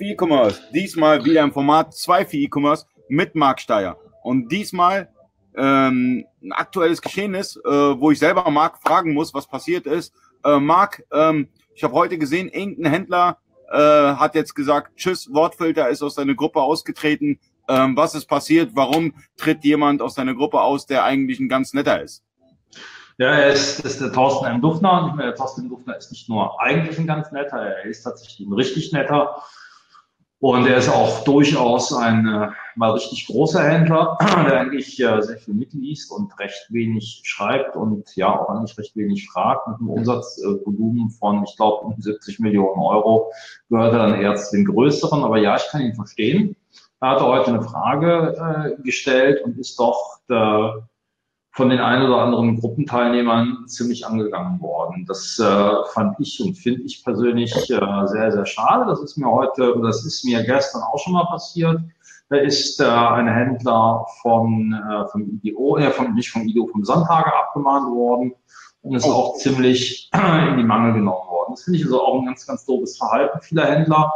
E-Commerce. Diesmal wieder im Format 2 für E-Commerce mit Marc Steyer. Und diesmal ähm, ein aktuelles Geschehnis, äh, wo ich selber Marc fragen muss, was passiert ist. Äh, Marc, ähm, ich habe heute gesehen, irgendein Händler äh, hat jetzt gesagt, tschüss, Wortfilter ist aus seiner Gruppe ausgetreten. Ähm, was ist passiert? Warum tritt jemand aus seiner Gruppe aus, der eigentlich ein ganz netter ist? Ja, er ist, ist der Thorsten M. Duffner. Und der Thorsten M. Duffner ist nicht nur eigentlich ein ganz netter, er ist tatsächlich ein richtig netter. Und er ist auch durchaus ein äh, mal richtig großer Händler, der eigentlich äh, sehr viel mitliest und recht wenig schreibt und ja auch eigentlich recht wenig fragt. Mit einem Umsatzvolumen von, ich glaube, 70 Millionen Euro gehört er dann eher zu den größeren. Aber ja, ich kann ihn verstehen. Er hatte heute eine Frage äh, gestellt und ist doch der, von den ein oder anderen Gruppenteilnehmern ziemlich angegangen worden. Das äh, fand ich und finde ich persönlich äh, sehr, sehr schade. Das ist mir heute, das ist mir gestern auch schon mal passiert. Da ist äh, ein Händler von, äh, vom IDO, äh, vom, nicht vom IDO, vom Sonntage abgemahnt worden und ist auch ziemlich in die Mangel genommen worden. Das finde ich also auch ein ganz, ganz doofes Verhalten vieler Händler.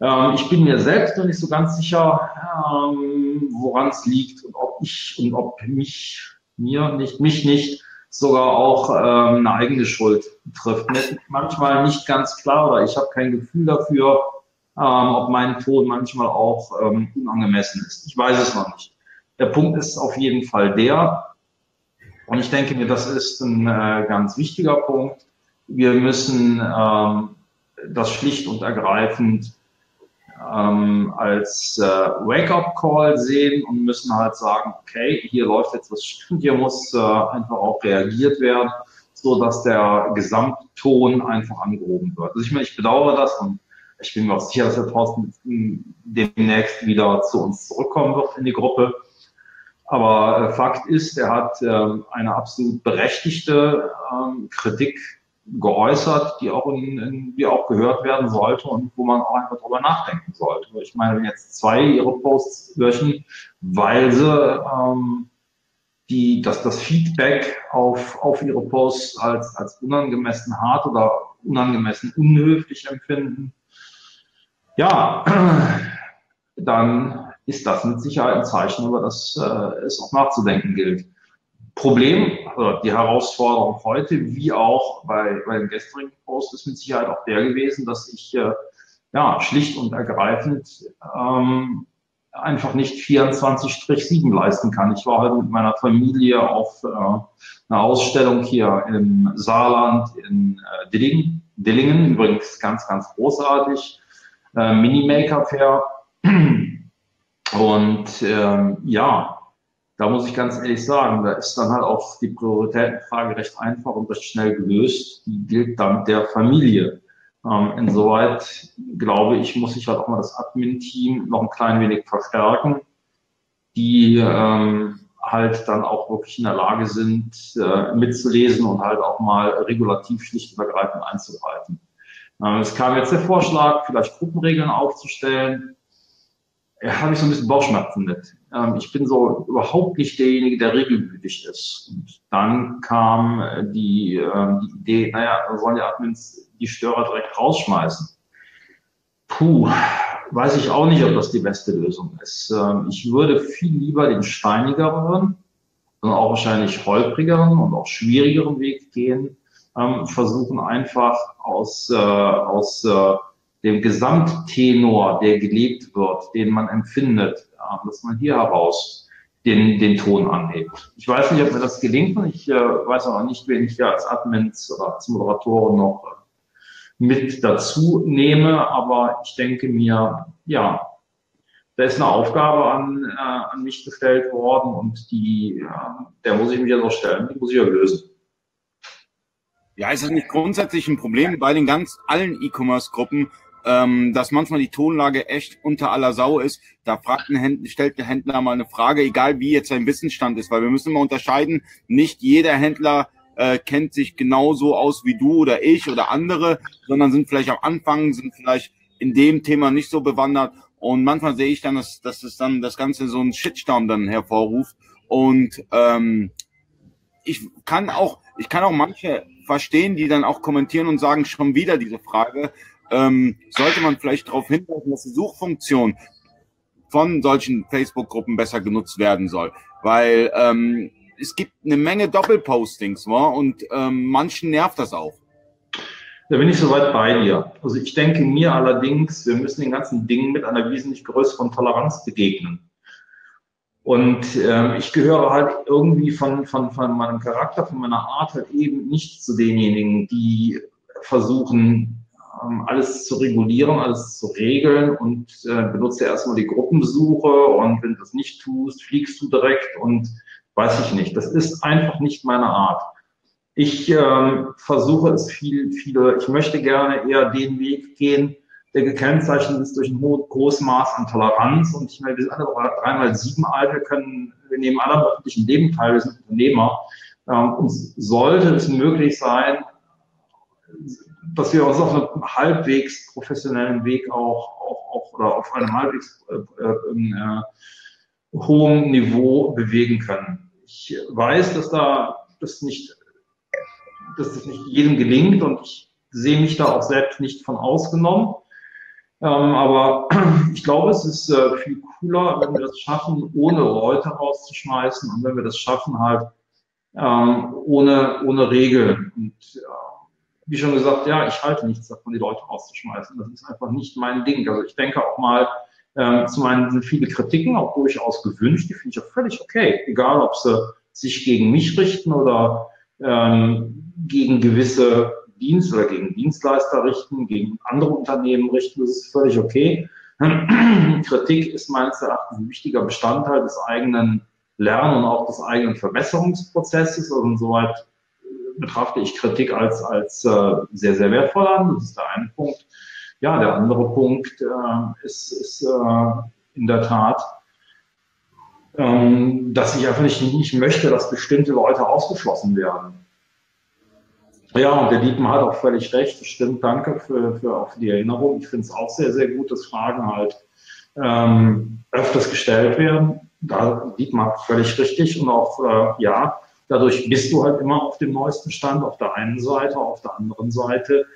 Ähm, ich bin mir selbst noch nicht so ganz sicher, ähm, woran es liegt und ob ich und ob mich, mir nicht, mich nicht sogar auch ähm, eine eigene Schuld betrifft. Mir ist manchmal nicht ganz klar oder ich habe kein Gefühl dafür, ähm, ob mein Ton manchmal auch ähm, unangemessen ist. Ich weiß es noch nicht. Der Punkt ist auf jeden Fall der, und ich denke mir, das ist ein äh, ganz wichtiger Punkt. Wir müssen ähm, das schlicht und ergreifend ähm, als äh, Wake-up-Call sehen und müssen halt sagen, okay, hier läuft jetzt was stimmt, hier muss äh, einfach auch reagiert werden, so dass der Gesamtton einfach angehoben wird. Also ich meine, ich bedauere das und ich bin mir auch sicher, dass der Thorsten demnächst wieder zu uns zurückkommen wird in die Gruppe. Aber äh, Fakt ist, er hat äh, eine absolut berechtigte ähm, Kritik geäußert, die auch, in, in, die auch gehört werden sollte und wo man auch einfach drüber nachdenken sollte. Ich meine, wenn jetzt zwei ihre Posts löschen, weil sie ähm, die, dass das Feedback auf, auf ihre Posts als, als unangemessen hart oder unangemessen unhöflich empfinden, ja, dann ist das mit Sicherheit ein Zeichen, über das äh, es auch nachzudenken gilt. Problem, also die Herausforderung heute, wie auch bei, bei dem gestrigen Post, ist mit Sicherheit auch der gewesen, dass ich äh, ja schlicht und ergreifend ähm, einfach nicht 24-7 leisten kann. Ich war heute mit meiner Familie auf äh, einer Ausstellung hier im Saarland in äh, Dillingen, Dillingen, übrigens ganz, ganz großartig, äh, Mini-Maker Fair. Und ähm, ja, da muss ich ganz ehrlich sagen, da ist dann halt auch die Prioritätenfrage recht einfach und recht schnell gelöst. Die gilt dann der Familie. Ähm, insoweit glaube ich, muss ich halt auch mal das Admin-Team noch ein klein wenig verstärken, die ähm, halt dann auch wirklich in der Lage sind, äh, mitzulesen und halt auch mal regulativ schlicht und ergreifend einzugreifen. Ähm, es kam jetzt der Vorschlag, vielleicht Gruppenregeln aufzustellen habe ich so ein bisschen Bauchschmerzen mit. Ähm, ich bin so überhaupt nicht derjenige, der regelmütig ist. Und dann kam äh, die, äh, die Idee, naja, sollen die Admins die Störer direkt rausschmeißen. Puh, weiß ich auch nicht, ob das die beste Lösung ist. Ähm, ich würde viel lieber den steinigeren und auch wahrscheinlich holprigeren und auch schwierigeren Weg gehen, ähm, versuchen einfach aus, äh, aus äh, dem Gesamttenor, der gelebt wird, den man empfindet, dass man hier heraus den, den Ton anhebt. Ich weiß nicht, ob mir das gelingt und ich äh, weiß auch nicht, wen ich ja als Admins oder als Moderatoren noch äh, mit dazu nehme, aber ich denke mir, ja, da ist eine Aufgabe an, äh, an mich gestellt worden und die, äh, der muss ich mich jetzt auch stellen, die muss ich ja lösen. Ja, ist das nicht grundsätzlich ein Problem bei den ganz allen E-Commerce-Gruppen, ähm, dass manchmal die Tonlage echt unter aller Sau ist. Da fragt ein Händler, stellt der Händler mal eine Frage, egal wie jetzt sein Wissensstand ist, weil wir müssen immer unterscheiden, nicht jeder Händler äh, kennt sich genauso aus wie du oder ich oder andere, sondern sind vielleicht am Anfang, sind vielleicht in dem Thema nicht so bewandert. Und manchmal sehe ich dann, dass, dass es dann das Ganze so einen Shitstorm dann hervorruft. Und ähm, ich kann auch, ich kann auch manche verstehen, die dann auch kommentieren und sagen, schon wieder diese Frage ähm, sollte man vielleicht darauf hinweisen, dass die Suchfunktion von solchen Facebook-Gruppen besser genutzt werden soll. Weil ähm, es gibt eine Menge Doppelpostings wa? und ähm, manchen nervt das auch. Da bin ich soweit bei dir. Also ich denke mir allerdings, wir müssen den ganzen Dingen mit einer wesentlich größeren Toleranz begegnen. Und ähm, ich gehöre halt irgendwie von, von, von meinem Charakter, von meiner Art halt eben nicht zu denjenigen, die versuchen, alles zu regulieren, alles zu regeln und äh, benutze erstmal die Gruppensuche und wenn du das nicht tust, fliegst du direkt und weiß ich nicht. Das ist einfach nicht meine Art. Ich ähm, versuche es viel, viele, ich möchte gerne eher den Weg gehen, der gekennzeichnet ist durch ein hohes Maß an Toleranz. Und ich meine, wir sind alle dreimal sieben alt, wir können, wir nehmen alle am öffentlichen Leben teil, wir sind Unternehmer. Ähm, uns sollte es möglich sein, dass wir uns auf einem halbwegs professionellen Weg auch, auch, auch oder auf einem halbwegs äh, äh, äh, hohen Niveau bewegen können. Ich weiß, dass da das nicht, dass das nicht jedem gelingt und ich sehe mich da auch selbst nicht von ausgenommen. Ähm, aber ich glaube, es ist äh, viel cooler, wenn wir das schaffen, ohne Leute rauszuschmeißen und wenn wir das schaffen, halt ähm, ohne, ohne Regeln. Und äh, wie schon gesagt, ja, ich halte nichts davon, die Leute rauszuschmeißen. Das ist einfach nicht mein Ding. Also ich denke auch mal, ähm, zum einen sind viele Kritiken auch durchaus gewünscht, die finde ich auch völlig okay. Egal, ob sie sich gegen mich richten oder ähm, gegen gewisse Dienst oder gegen Dienstleister richten, gegen andere Unternehmen richten, das ist völlig okay. Kritik ist meines Erachtens ein wichtiger Bestandteil des eigenen Lern- und auch des eigenen Verbesserungsprozesses. Also insoweit betrachte ich Kritik als, als äh, sehr, sehr wertvoll an. Das ist der eine Punkt. Ja, der andere Punkt äh, ist, ist äh, in der Tat, ähm, dass ich einfach nicht, nicht möchte, dass bestimmte Leute ausgeschlossen werden. Ja, und der Diepen hat auch völlig recht. Das stimmt. Danke für, für, auch für die Erinnerung. Ich finde es auch sehr, sehr gut, dass Fragen halt ähm, öfters gestellt werden. Da Dietmar völlig richtig. Und auch, äh, ja, dadurch bist du halt immer auf dem neuesten Stand. Auf der einen Seite, auf der anderen Seite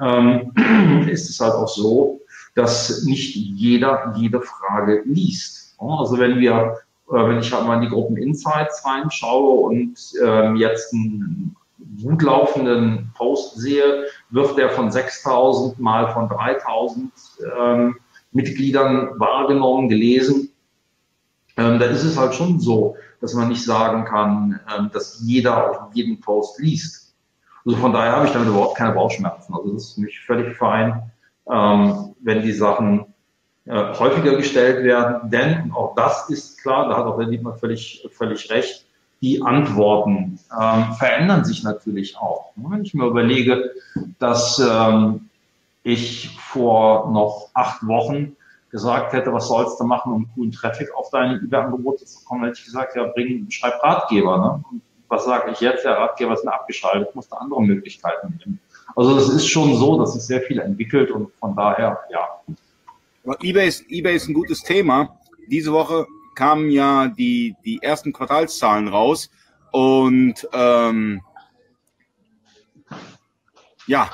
ähm, ist es halt auch so, dass nicht jeder jede Frage liest. Also wenn wir, äh, wenn ich halt mal in die Gruppen Insights reinschaue und ähm, jetzt ein gut laufenden Post sehe, wird der von 6000 mal von 3000 ähm, Mitgliedern wahrgenommen, gelesen. Ähm, da ist es halt schon so, dass man nicht sagen kann, ähm, dass jeder auf jeden Post liest. Also von daher habe ich damit überhaupt keine Bauchschmerzen. Also das ist für mich völlig fein, ähm, wenn die Sachen äh, häufiger gestellt werden. Denn, auch das ist klar, da hat auch der Dietmar völlig, völlig recht, die Antworten ähm, verändern sich natürlich auch. Wenn ich mir überlege, dass ich vor noch acht Wochen gesagt hätte, was sollst du machen, um coolen Traffic auf deine eBay-Angebote zu kommen, hätte ich gesagt, ja, bring, schreib Ratgeber. Ne? Und was sage ich jetzt? Der Ratgeber ist mir abgeschaltet, musste andere Möglichkeiten nehmen. Also es ist schon so, dass sich sehr viel entwickelt und von daher, ja. Aber eBay ist, eBay ist ein gutes Thema. Diese Woche kamen ja die, die ersten Quartalszahlen raus und ähm, ja,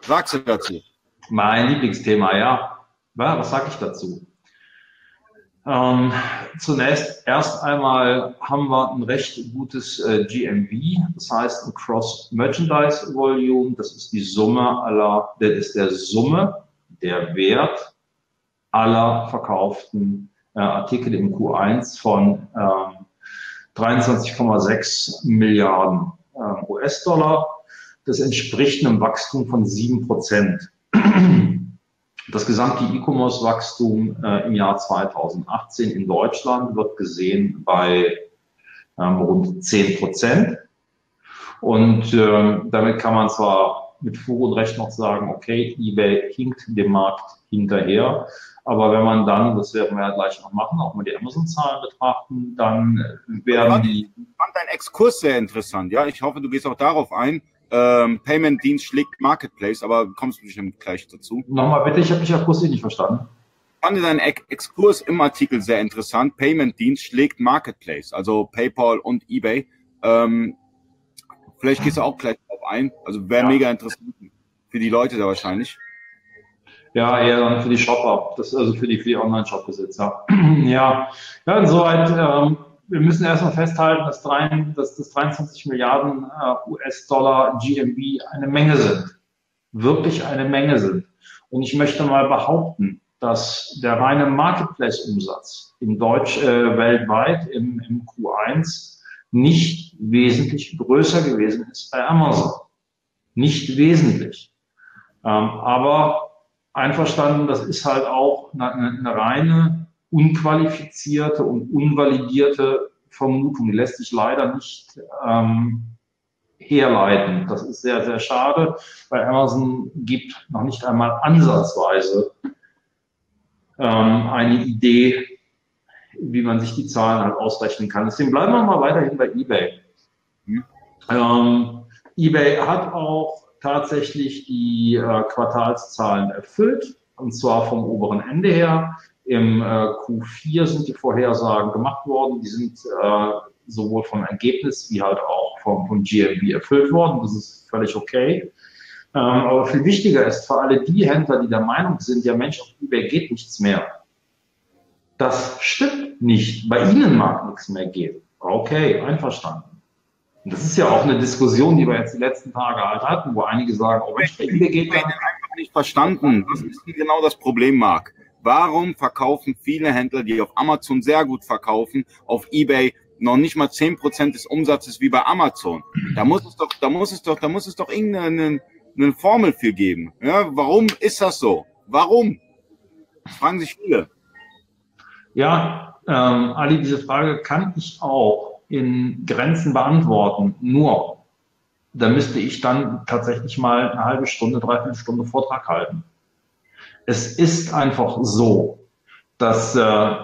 sagst du dazu? Mein Lieblingsthema, ja. Ja was sage ich dazu? Ähm, zunächst erst einmal haben wir ein recht gutes äh, GMV, das heißt ein Cross Merchandise Volume, das ist die Summe aller, das ist der Summe, der Wert aller verkauften äh, Artikel im Q1 von ähm, 23,6 Milliarden äh, US-Dollar. Das entspricht einem Wachstum von 7 Prozent. Das gesamte E-Commerce-Wachstum äh, im Jahr 2018 in Deutschland wird gesehen bei ähm, rund 10 Prozent. Und äh, damit kann man zwar mit Fug und Recht noch sagen, okay, eBay hinkt dem Markt hinterher. Aber wenn man dann, das werden wir ja gleich noch machen, auch mal die Amazon-Zahlen betrachten, dann werden die. Ich fand deinen Exkurs sehr interessant. Ja, ich hoffe, du gehst auch darauf ein. Ähm, Payment-Dienst schlägt Marketplace, aber kommst du bestimmt gleich dazu. Nochmal bitte, ich habe mich akustisch nicht verstanden. Ich fand deinen Exkurs im Artikel sehr interessant. Payment-Dienst schlägt Marketplace, also PayPal und eBay. Ähm, vielleicht gehst du auch gleich darauf ein. Also wäre ja. mega interessant für die Leute da wahrscheinlich. Ja, eher dann für die Shop-Up, also für die, für die Online-Shop-Besitzer. ja. ja, insoweit, ähm, wir müssen erstmal festhalten, dass, drei, dass das 23 Milliarden äh, US-Dollar GMB eine Menge sind. Wirklich eine Menge sind. Und ich möchte mal behaupten, dass der reine Marketplace-Umsatz in Deutsch äh, weltweit im, im Q1 nicht wesentlich größer gewesen ist bei Amazon. Nicht wesentlich. Ähm, aber einverstanden, das ist halt auch eine, eine reine unqualifizierte und unvalidierte Vermutung. Die lässt sich leider nicht ähm, herleiten. Das ist sehr, sehr schade, weil Amazon gibt noch nicht einmal ansatzweise ähm, eine Idee, wie man sich die Zahlen halt ausrechnen kann. Deswegen bleiben wir mal weiterhin bei eBay. Mhm. Ähm, eBay hat auch tatsächlich die äh, Quartalszahlen erfüllt, und zwar vom oberen Ende her. Im äh, Q4 sind die Vorhersagen gemacht worden. Die sind äh, sowohl vom Ergebnis wie halt auch vom, vom GMB erfüllt worden. Das ist völlig okay. Ähm, aber viel wichtiger ist für alle die Händler, die der Meinung sind, ja Mensch, auf eBay geht nichts mehr. Das stimmt nicht. Bei Ihnen mag nichts mehr gehen. Okay, einverstanden. Und das ist ja auch eine Diskussion, die wir jetzt die letzten Tage halt hatten, wo einige sagen, oh Mensch, bei eBay geht ja. einfach nicht verstanden. Was ist genau das Problem, Marc? Warum verkaufen viele Händler, die auf Amazon sehr gut verkaufen, auf eBay noch nicht mal zehn Prozent des Umsatzes wie bei Amazon? Da muss es doch, da muss es doch, da muss es doch irgendeine eine Formel für geben. Ja, warum ist das so? Warum? Das fragen sich viele. Ja, ähm, Ali, diese Frage kann ich auch in Grenzen beantworten. Nur, da müsste ich dann tatsächlich mal eine halbe Stunde, dreiviertel Stunde Vortrag halten. Es ist einfach so, dass äh,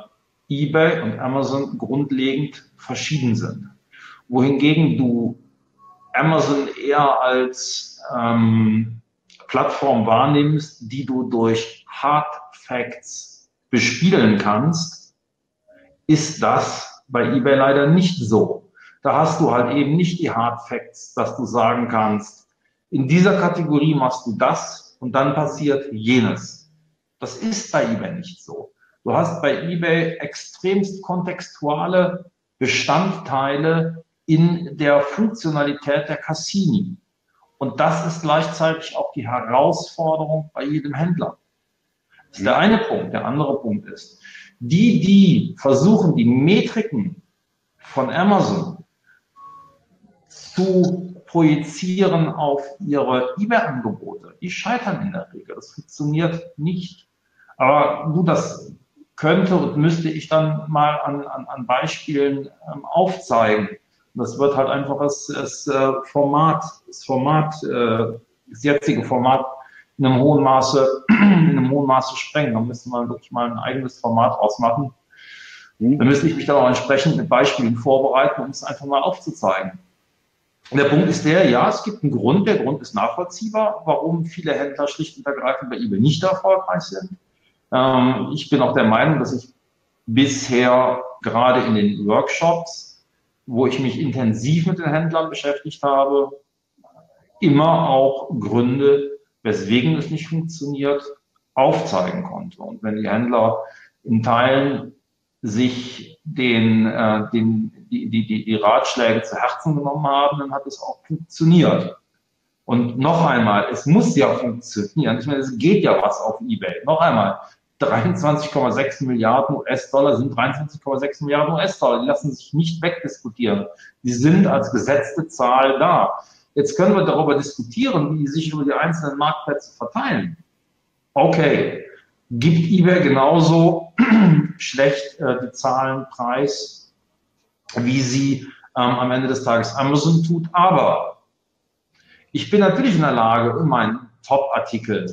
eBay und Amazon grundlegend verschieden sind. Wohingegen du Amazon eher als ähm, Plattform wahrnimmst, die du durch Hard Facts bespielen kannst, ist das bei eBay leider nicht so. Da hast du halt eben nicht die Hard Facts, dass du sagen kannst, in dieser Kategorie machst du das und dann passiert jenes. Das ist bei eBay nicht so. Du hast bei eBay extremst kontextuale Bestandteile in der Funktionalität der Cassini. Und das ist gleichzeitig auch die Herausforderung bei jedem Händler. Das ist der eine Punkt. Der andere Punkt ist, die, die versuchen, die Metriken von Amazon zu projizieren auf ihre eBay-Angebote, die scheitern in der Regel. Das funktioniert nicht. Aber du, das könnte und müsste ich dann mal an, an, an Beispielen ähm, aufzeigen. Das wird halt einfach das, das äh, Format, das Format, äh, das jetzige Format in einem hohen Maße, in einem hohen Maße sprengen. Da müsste man wirklich mal ein eigenes Format ausmachen. Da müsste ich mich dann auch entsprechend mit Beispielen vorbereiten, um es einfach mal aufzuzeigen. Und der Punkt ist der, ja, es gibt einen Grund, der Grund ist nachvollziehbar, warum viele Händler schlicht und ergreifend bei eBay nicht erfolgreich sind. Ähm, ich bin auch der Meinung, dass ich bisher gerade in den Workshops, wo ich mich intensiv mit den Händlern beschäftigt habe, immer auch Gründe, weswegen es nicht funktioniert, aufzeigen konnte. Und wenn die Händler in Teilen sich den, äh, den, die, die, die Ratschläge zu Herzen genommen haben, dann hat es auch funktioniert. Und noch einmal, es muss ja funktionieren. Ich meine, es geht ja was auf eBay. Noch einmal, 23,6 Milliarden US-Dollar sind 23,6 Milliarden US-Dollar. Die lassen sich nicht wegdiskutieren. Die sind als gesetzte Zahl da. Jetzt können wir darüber diskutieren, wie die sich über die einzelnen Marktplätze verteilen. Okay, gibt eBay genauso schlecht äh, die Zahlen preis, wie sie ähm, am Ende des Tages Amazon tut. Aber ich bin natürlich in der Lage, in meinen Top-Artikeln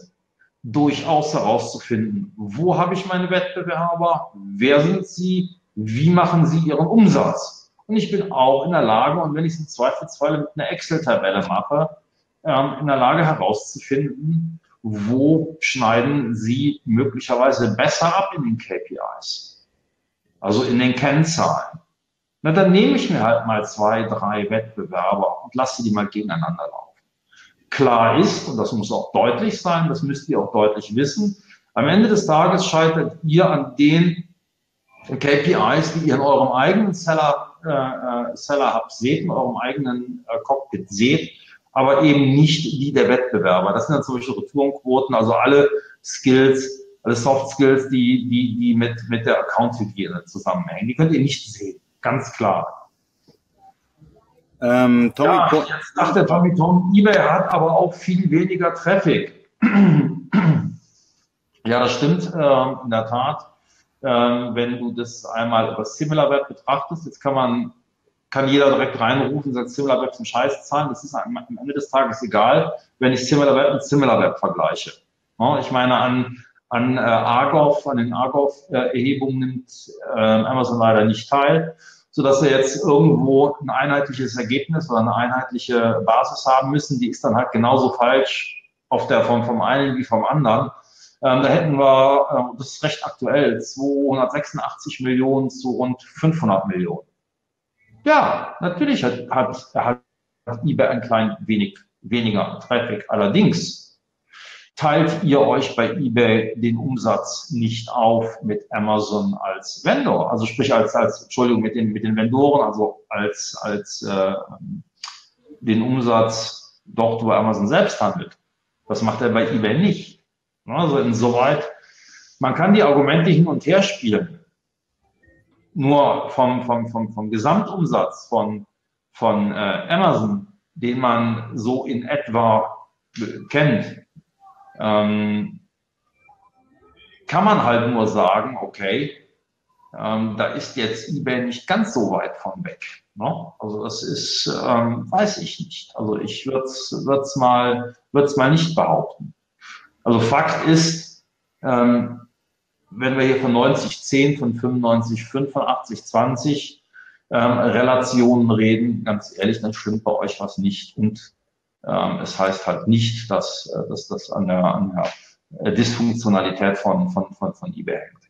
durchaus herauszufinden, wo habe ich meine Wettbewerber, wer sind sie, wie machen sie ihren Umsatz. Und ich bin auch in der Lage, und wenn ich es im Zweifelsfall mit einer Excel-Tabelle mache, ähm, in der Lage herauszufinden, wo schneiden sie möglicherweise besser ab in den KPIs, also in den Kennzahlen. Na, dann nehme ich mir halt mal zwei, drei Wettbewerber und lasse die mal gegeneinander laufen. Klar ist, und das muss auch deutlich sein, das müsst ihr auch deutlich wissen, am Ende des Tages scheitert ihr an den KPIs, die ihr in eurem eigenen Seller, äh, äh, Seller Hub seht, in eurem eigenen äh, Cockpit seht, aber eben nicht die der Wettbewerber. Das sind dann zum Beispiel Retourenquoten, also alle Skills, alle Soft Skills, die, die, die mit, mit der Account-Hygiene zusammenhängen. Die könnt ihr nicht sehen, ganz klar. Ähm, Tommy ja, jetzt der Tommy Tom, eBay hat aber auch viel weniger Traffic. ja, das stimmt äh, in der Tat. Ähm, wenn du das einmal über SimilarWeb betrachtest, jetzt kann man kann jeder direkt reinrufen und sagt, SimilarWeb zum Scheiß zahlen. Das ist am Ende des Tages egal, wenn ich SimilarWeb mit SimilarWeb vergleiche. Ja, ich meine, an, an äh, Argov, an den Argov-Erhebungen nimmt äh, Amazon leider nicht teil sodass wir jetzt irgendwo ein einheitliches Ergebnis oder eine einheitliche Basis haben müssen. Die ist dann halt genauso falsch auf der vom, vom einen wie vom anderen. Ähm, da hätten wir, äh, das ist recht aktuell, 286 Millionen zu rund 500 Millionen. Ja, natürlich hat, hat, hat eBay ein klein wenig weniger Traffic. Allerdings teilt ihr euch bei eBay den Umsatz nicht auf mit Amazon als Vendor, also sprich als, als Entschuldigung, mit den, mit den Vendoren, also als, als äh, den Umsatz dort, wo Amazon selbst handelt. Das macht er bei eBay nicht. Also insoweit, man kann die Argumente hin und her spielen. Nur vom, vom, vom, vom Gesamtumsatz von, von äh, Amazon, den man so in etwa kennt, ähm, kann man halt nur sagen, okay, ähm, da ist jetzt eBay nicht ganz so weit von weg. Ne? Also das ist, ähm, weiß ich nicht. Also ich würde es mal, würd's mal nicht behaupten. Also Fakt ist, ähm, wenn wir hier von 90, 10, von 95, 5, von 80, 20 ähm, Relationen reden, ganz ehrlich, dann stimmt bei euch was nicht. Und es heißt halt nicht, dass, äh, dass das an der, an der Dysfunktionalität von, von, von, von eBay hängt.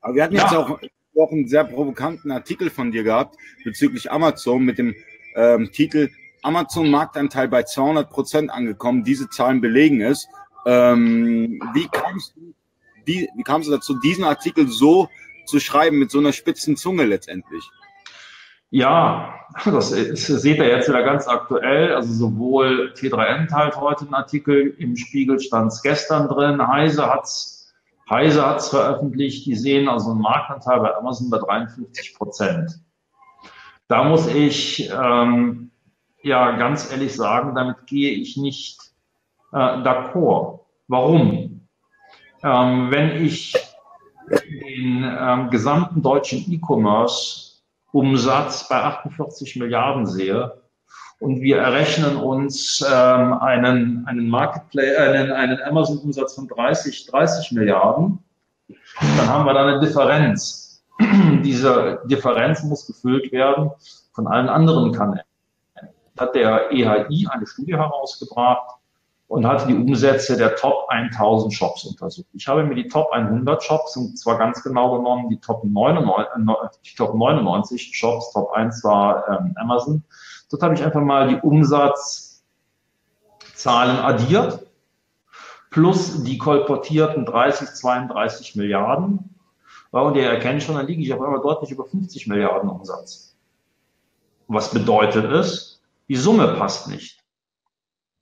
Aber wir hatten ja. jetzt auch, auch einen sehr provokanten Artikel von dir gehabt bezüglich Amazon mit dem ähm, Titel Amazon Marktanteil bei 200 Prozent angekommen. Diese Zahlen belegen es. Ähm, wie, kamst du, wie, wie kamst du dazu, diesen Artikel so zu schreiben mit so einer spitzen Zunge letztendlich? Ja, das, ist, seht ihr jetzt wieder ganz aktuell. Also sowohl T3N teilt heute einen Artikel, im Spiegel stand es gestern drin. Heise hat's, Heise hat's veröffentlicht. Die sehen also einen Marktanteil bei Amazon bei 53 Prozent. Da muss ich ähm, ja ganz ehrlich sagen, damit gehe ich nicht äh, d'accord. Warum? Ähm, wenn ich den ähm, gesamten deutschen E-Commerce Umsatz bei 48 Milliarden sehe und wir errechnen uns ähm, einen, einen Marketplace, einen, einen Amazon-Umsatz von 30, 30 Milliarden, dann haben wir da eine Differenz. Diese Differenz muss gefüllt werden von allen anderen Kanälen. Hat der EHI eine Studie herausgebracht, und hatte die Umsätze der Top 1000 Shops untersucht. Ich habe mir die Top 100 Shops, und zwar ganz genau genommen die Top 99, die Top 99 Shops, Top 1 war ähm, Amazon. Dort habe ich einfach mal die Umsatzzahlen addiert, plus die kolportierten 30, 32 Milliarden. Und ihr erkennt schon, dann liege ich auf einmal deutlich über 50 Milliarden Umsatz. Was bedeutet es? Die Summe passt nicht.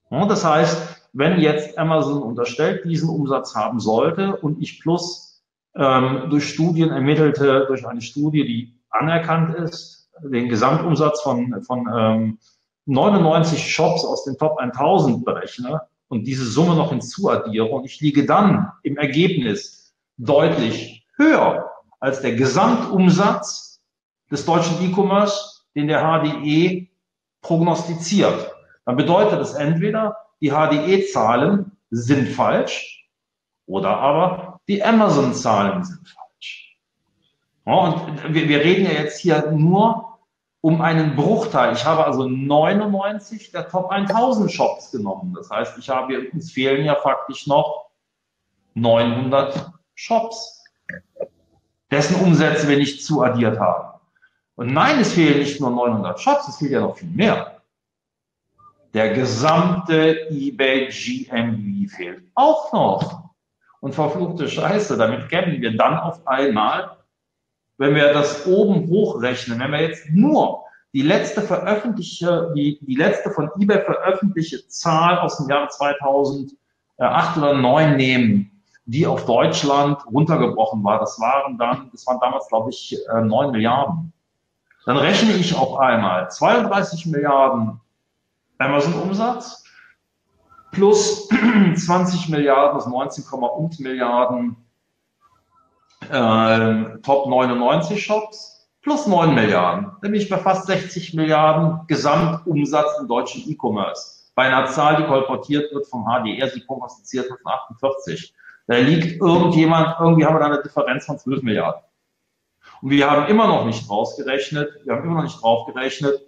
Das heißt, wenn jetzt Amazon unterstellt diesen Umsatz haben sollte und ich plus ähm, durch Studien ermittelte, durch eine Studie, die anerkannt ist, den Gesamtumsatz von, von ähm, 99 Shops aus den Top 1000 berechne und diese Summe noch hinzuaddiere und ich liege dann im Ergebnis deutlich höher als der Gesamtumsatz des deutschen E-Commerce, den der HDE prognostiziert. Dann bedeutet es entweder, die HDE-Zahlen sind falsch oder aber die Amazon-Zahlen sind falsch. Ja, und wir, wir reden ja jetzt hier nur um einen Bruchteil. Ich habe also 99 der Top 1000 Shops genommen. Das heißt, ich habe, uns fehlen ja faktisch noch 900 Shops, dessen Umsätze wir nicht zuaddiert haben. Und nein, es fehlen nicht nur 900 Shops, es fehlt ja noch viel mehr. Der gesamte eBay GMV fehlt auch noch. Und verfluchte Scheiße, damit kämen wir dann auf einmal, wenn wir das oben hochrechnen, wenn wir jetzt nur die letzte veröffentlichte, die, die letzte von eBay veröffentlichte Zahl aus dem Jahr 2008 oder 2009 nehmen, die auf Deutschland runtergebrochen war, das waren dann, das waren damals, glaube ich, 9 äh, Milliarden. Dann rechne ich auf einmal 32 Milliarden Amazon-Umsatz plus 20 Milliarden, das 19, und Milliarden äh, Top 99 Shops plus 9 Milliarden. Dann bin ich bei fast 60 Milliarden Gesamtumsatz im deutschen E-Commerce. Bei einer Zahl, die kolportiert wird vom HDR, sie prognostiziert wird von 48. Da liegt irgendjemand, irgendwie haben wir da eine Differenz von 12 Milliarden. Und wir haben immer noch nicht rausgerechnet, wir haben immer noch nicht draufgerechnet,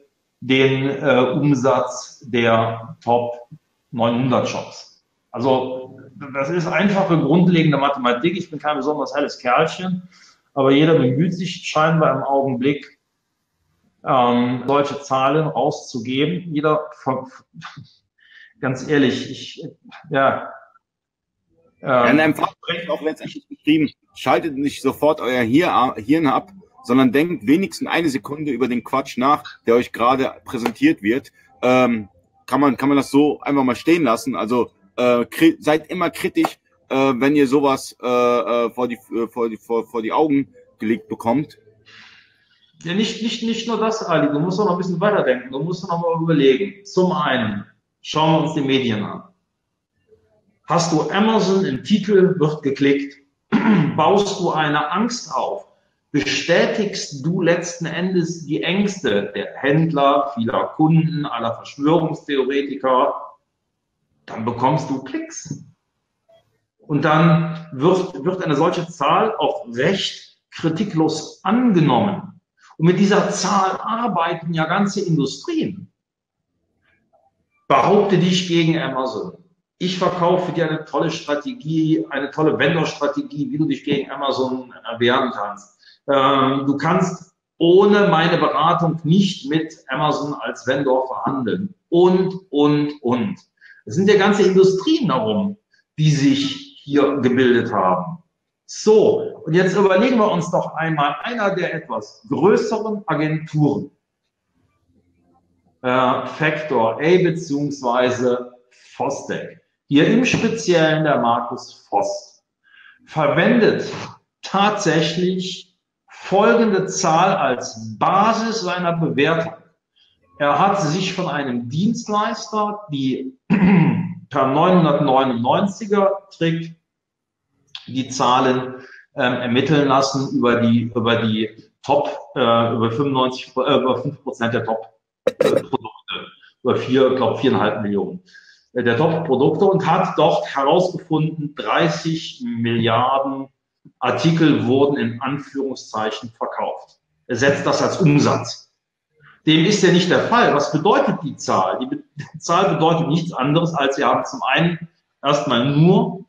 den äh, Umsatz der Top 900 Shops. Also das ist einfache, grundlegende Mathematik. Ich bin kein besonders helles Kerlchen, aber jeder bemüht sich scheinbar im Augenblick, ähm, solche Zahlen rauszugeben. Jeder, ganz ehrlich, ich, ja. Ähm, in einem Fachbereich auch letztendlich beschrieben, schaltet nicht sofort euer Hirn ab, sondern denkt wenigstens eine Sekunde über den Quatsch nach, der euch gerade präsentiert wird. Ähm, kann man, kann man das so einfach mal stehen lassen? Also äh, seid immer kritisch, äh, wenn ihr sowas äh, äh vor, die, äh, vor, die, vor, vor die Augen gelegt bekommt. Ja, nicht, nicht, nicht nur das, Ali, du musst auch noch ein bisschen weiterdenken, du musst noch mal überlegen. Zum einen, schauen wir uns die Medien an. Hast du Amazon im Titel, wird geklickt, baust du eine Angst auf, bestätigst du letzten Endes die Ängste der Händler, vieler Kunden, aller Verschwörungstheoretiker, dann bekommst du Klicks. Und dann wird, wird eine solche Zahl auch recht kritiklos angenommen. Und mit dieser Zahl arbeiten ja ganze Industrien. Behaupte dich gegen Amazon. Ich verkaufe dir eine tolle Strategie, eine tolle Vendor-Strategie, wie du dich gegen Amazon wehren kannst. Ähm, du kannst ohne meine Beratung nicht mit Amazon als Vendor verhandeln. Und, und, und. Es sind ja ganze Industrien darum, die sich hier gebildet haben. So, und jetzt überlegen wir uns doch einmal einer der etwas größeren Agenturen, äh, Factor A beziehungsweise Fostec, hier im Speziellen der Markus Voss, verwendet tatsächlich folgende Zahl als Basis seiner Bewertung. Er hat sich von einem Dienstleister die per 999er Trick die Zahlen ähm, ermitteln lassen über die, über die Top, äh, über 95, äh, über 5 Prozent der Top-Produkte, über vier, glaube viereinhalb Millionen äh, der Top-Produkte und hat dort herausgefunden, 30 Milliarden Artikel wurden in Anführungszeichen verkauft. Er setzt das als Umsatz. Dem ist ja nicht der Fall. Was bedeutet die Zahl? Die, Zahl bedeutet nichts anderes, als wir haben zum einen erstmal nur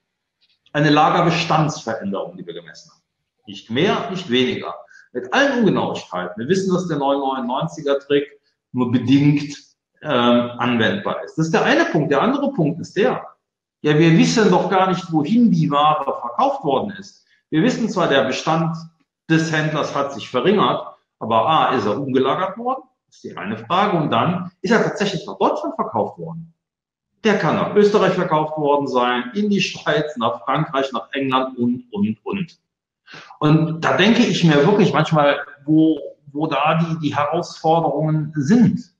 eine Lagerbestandsveränderung, die wir gemessen haben. Nicht mehr, nicht weniger. Mit allen Ungenauigkeiten. Wir wissen, dass der 999er-Trick nur bedingt ähm, anwendbar ist. Das ist der eine Punkt. Der andere Punkt ist der, ja, wir wissen doch gar nicht, wohin die Ware verkauft worden ist. Wir wissen zwar, der Bestand des Händlers hat sich verringert, aber A, ist er umgelagert worden? Das ist die eine Frage. Und dann ist er tatsächlich nach Deutschland verkauft worden. Der kann nach Österreich verkauft worden sein, in die Schweiz, nach Frankreich, nach England und, und, und. Und da denke ich mir wirklich manchmal, wo, wo da die, die Herausforderungen sind.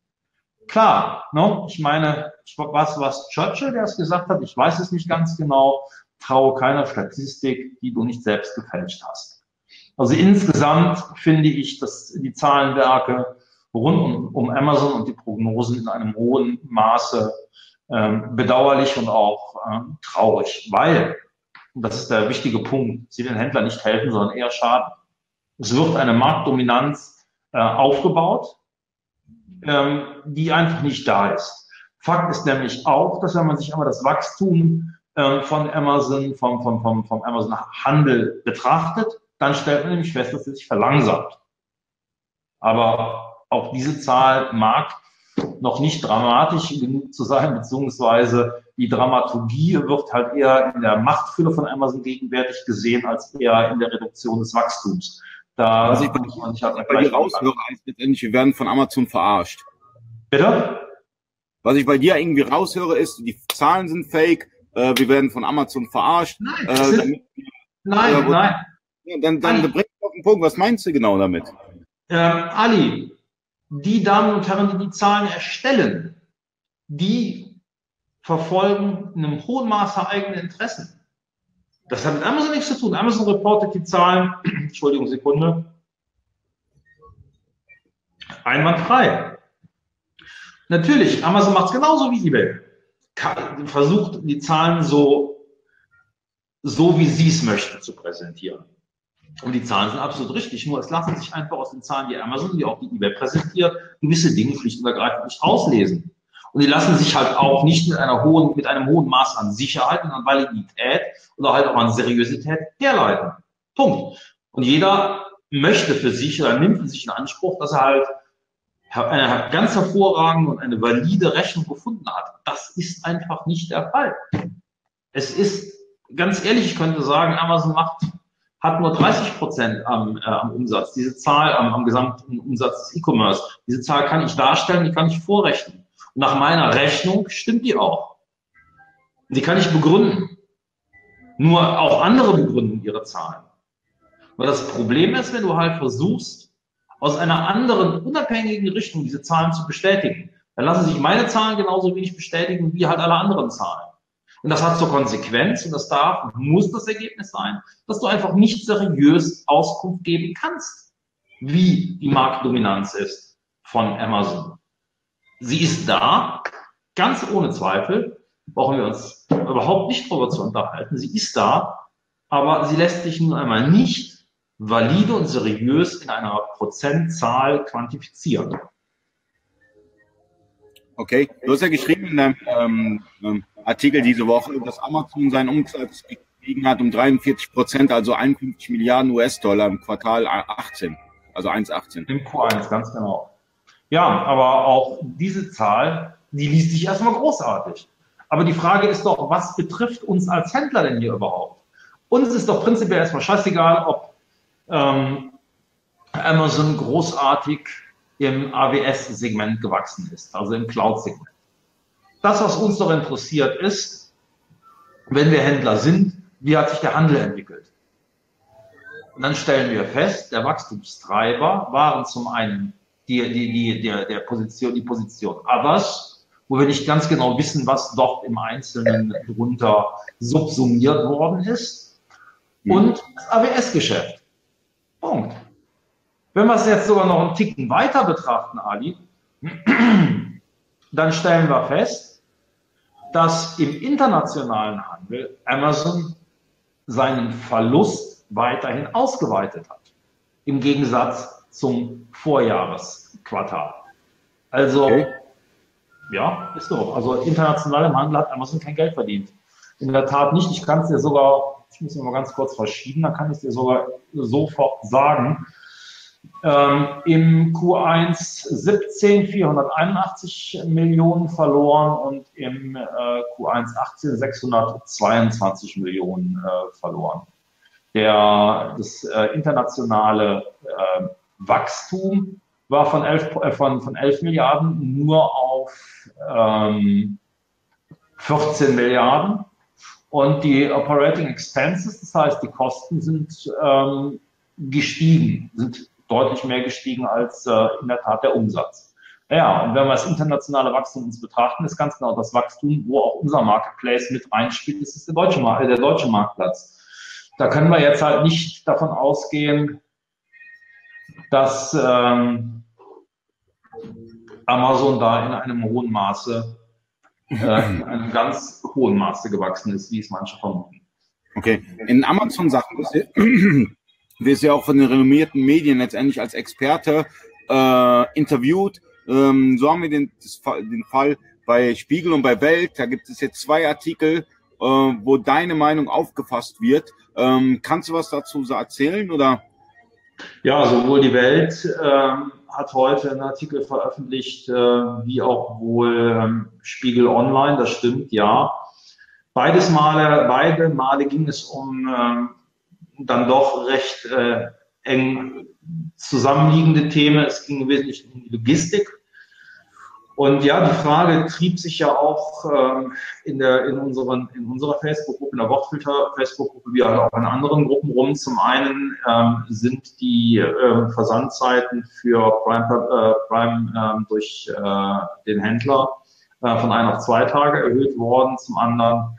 Klar, ne? ich meine, was, was Churchill, der es gesagt hat, ich weiß es nicht ganz genau, traue keiner Statistik, die du nicht selbst gefälscht hast. Also insgesamt finde ich, dass die Zahlenwerke rund um, Amazon und die Prognosen in einem hohen Maße ähm, bedauerlich und auch ähm, traurig, weil, und das ist der wichtige Punkt, sie den Händlern nicht helfen, sondern eher schaden. Es wird eine Marktdominanz äh, aufgebaut, ähm, die einfach nicht da ist. Fakt ist nämlich auch, dass wenn man sich einmal das Wachstum ähm, von Amazon, vom, vom, vom, vom Amazon Handel betrachtet, dann stellt man nämlich fest, dass es sich verlangsamt. Aber auch diese Zahl mag noch nicht dramatisch genug zu sein, beziehungsweise die Dramaturgie wird halt eher in der Machtfülle von Amazon gegenwärtig gesehen, als eher in der Reduktion des Wachstums. Da was ich muss man nicht halt bei dir raushöre, heißt letztendlich, wir werden von Amazon verarscht. Bitte? Was ich bei dir irgendwie raushöre, ist, die Zahlen sind fake, äh, wir werden von Amazon verarscht. Nein, äh, sind, nein, äh, nein. Ja, dann dann bringt auf den Punkt, was meinst du genau damit? Ähm, Ali, die Damen und Herren, die die Zahlen erstellen, die verfolgen in einem hohen Maße eigene Interessen. Das hat mit Amazon nichts zu tun. Amazon reportet die Zahlen, Entschuldigung, Sekunde, einwandfrei. Natürlich, Amazon macht es genauso wie eBay. Versucht die Zahlen so, so wie sie es möchten, zu präsentieren. Und die Zahlen sind absolut richtig. Nur es lassen sich einfach aus den Zahlen, die Amazon, die auch die eBay präsentiert, gewisse Dinge schlicht und ergreifend nicht auslesen. Und die lassen sich halt auch nicht mit einer hohen, mit einem hohen Maß an Sicherheit und an Validität oder halt auch an Seriosität herleiten. Punkt. Und jeder möchte für sich oder nimmt für sich in Anspruch, dass er halt eine ganz hervorragende und eine valide Rechnung gefunden hat. Das ist einfach nicht der Fall. Es ist, ganz ehrlich, ich könnte sagen, Amazon macht hat nur 30 Prozent am, äh, am Umsatz. Diese Zahl am, am gesamten Umsatz des E-Commerce. Diese Zahl kann ich darstellen, die kann ich vorrechnen. Und nach meiner Rechnung stimmt die auch. Die kann ich begründen. Nur auch andere begründen ihre Zahlen. Weil das Problem ist, wenn du halt versuchst, aus einer anderen, unabhängigen Richtung diese Zahlen zu bestätigen, dann lassen sich meine Zahlen genauso wenig bestätigen wie halt alle anderen Zahlen. Und das hat zur Konsequenz, und das darf, muss das Ergebnis sein, dass du einfach nicht seriös Auskunft geben kannst, wie die Marktdominanz ist von Amazon. Sie ist da, ganz ohne Zweifel, brauchen wir uns überhaupt nicht darüber zu unterhalten. Sie ist da, aber sie lässt sich nun einmal nicht valide und seriös in einer Prozentzahl quantifizieren. Okay, du hast ja geschrieben in deinem ähm, ähm Artikel diese Woche, dass Amazon seinen Umsatz gestiegen hat um 43 Prozent, also 51 Milliarden US-Dollar im Quartal 18, also 1,18. Im Q1, ganz genau. Ja, aber auch diese Zahl, die liest sich erstmal großartig. Aber die Frage ist doch, was betrifft uns als Händler denn hier überhaupt? Uns ist doch prinzipiell erstmal scheißegal, ob ähm, Amazon großartig im AWS-Segment gewachsen ist, also im Cloud-Segment. Das, was uns doch interessiert, ist, wenn wir Händler sind, wie hat sich der Handel entwickelt? Und dann stellen wir fest, der Wachstumstreiber waren zum einen die, die, die, der, der Position, die Position Others, wo wir nicht ganz genau wissen, was dort im Einzelnen drunter subsumiert worden ist, und das AWS-Geschäft. Punkt. Wenn wir es jetzt sogar noch einen Ticken weiter betrachten, Ali, dann stellen wir fest, dass im internationalen Handel Amazon seinen Verlust weiterhin ausgeweitet hat, im Gegensatz zum Vorjahresquartal. Also, okay. ja, ist so. Also international im Handel hat Amazon kein Geld verdient. In der Tat nicht. Ich kann es dir sogar, ich muss mal ganz kurz verschieben, dann kann ich es dir sogar sofort sagen. Ähm, Im Q1 17 481 Millionen verloren und im äh, Q1 18 622 Millionen äh, verloren. Der, das äh, internationale äh, Wachstum war von 11, äh, von, von 11 Milliarden nur auf ähm, 14 Milliarden. Und die Operating Expenses, das heißt die Kosten, sind ähm, gestiegen, sind deutlich mehr gestiegen als äh, in der Tat der Umsatz. Ja, und wenn wir das internationale Wachstum uns betrachten, ist ganz genau das Wachstum, wo auch unser Marketplace mit reinspielt, das ist der deutsche, äh, der deutsche Marktplatz. Da können wir jetzt halt nicht davon ausgehen, dass ähm, Amazon da in einem hohen Maße, äh, in einem ganz hohen Maße gewachsen ist, wie es manche vermuten. Okay, in Amazon-Sachen wirst ja auch von den renommierten Medien letztendlich als Experte äh, interviewt. Ähm, so haben wir den, den Fall bei Spiegel und bei Welt. Da gibt es jetzt zwei Artikel, äh, wo deine Meinung aufgefasst wird. Ähm, kannst du was dazu erzählen oder? Ja, sowohl die Welt ähm, hat heute einen Artikel veröffentlicht, äh, wie auch wohl ähm, Spiegel Online, das stimmt, ja. Beides Male, beide Male ging es um ähm, dann doch recht äh, eng zusammenliegende Themen. Es ging wesentlich um Logistik und ja, die Frage trieb sich ja auch ähm, in, der, in, unseren, in unserer Facebook-Gruppe, in der Wortfilter-Facebook-Gruppe, wie auch in anderen Gruppen rum. Zum einen ähm, sind die äh, Versandzeiten für Prime, äh, Prime äh, durch äh, den Händler äh, von ein auf zwei Tage erhöht worden. Zum anderen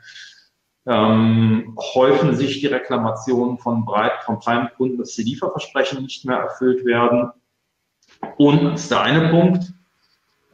ähm, häufen sich die Reklamationen von, Breit, von Prime-Kunden, dass die Lieferversprechen nicht mehr erfüllt werden. Und das ist der eine Punkt.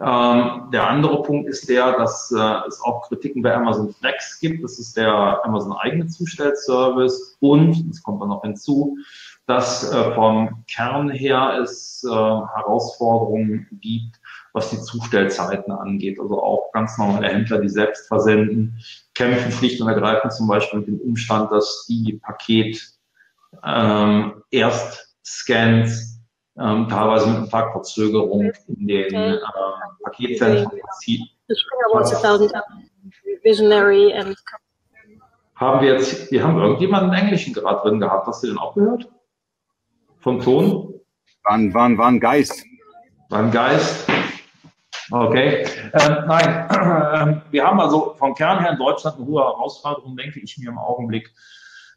Ähm, der andere Punkt ist der, dass äh, es auch Kritiken bei Amazon Flex gibt. Das ist der Amazon eigene Zustellservice. Und, das kommt dann noch hinzu, dass äh, vom Kern her es äh, Herausforderungen gibt, was die Zustellzeiten angeht. Also auch ganz normale Händler, die selbst versenden, kämpfen schlicht und ergreifend zum Beispiel mit dem Umstand, dass die Paket ähm, erst Scans ähm, teilweise mit einem Tag Verzögerung in den äh, Paketzentren zieht. Haben wir jetzt, wir haben irgendjemanden Englischen gerade drin gehabt. Hast du den auch gehört? Vom Ton? War ein, war ein, war ein Geist. War ein Geist. Okay. Ähm, nein, ähm, wir haben also vom Kern her in Deutschland eine hohe Herausforderung, denke ich mir im Augenblick,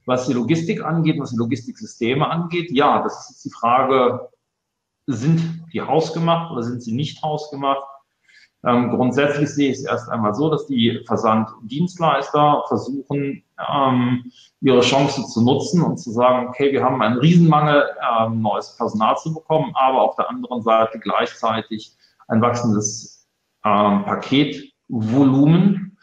was die Logistik angeht, was die Logistiksysteme angeht. Ja, das ist die Frage, sind die hausgemacht oder sind sie nicht hausgemacht? Ähm, grundsätzlich sehe ich es erst einmal so, dass die Versanddienstleister versuchen, ähm, ihre Chance zu nutzen und zu sagen, okay, wir haben einen Riesenmangel, ähm, neues Personal zu bekommen, aber auf der anderen Seite gleichzeitig ein wachsendes ähm, Paketvolumen.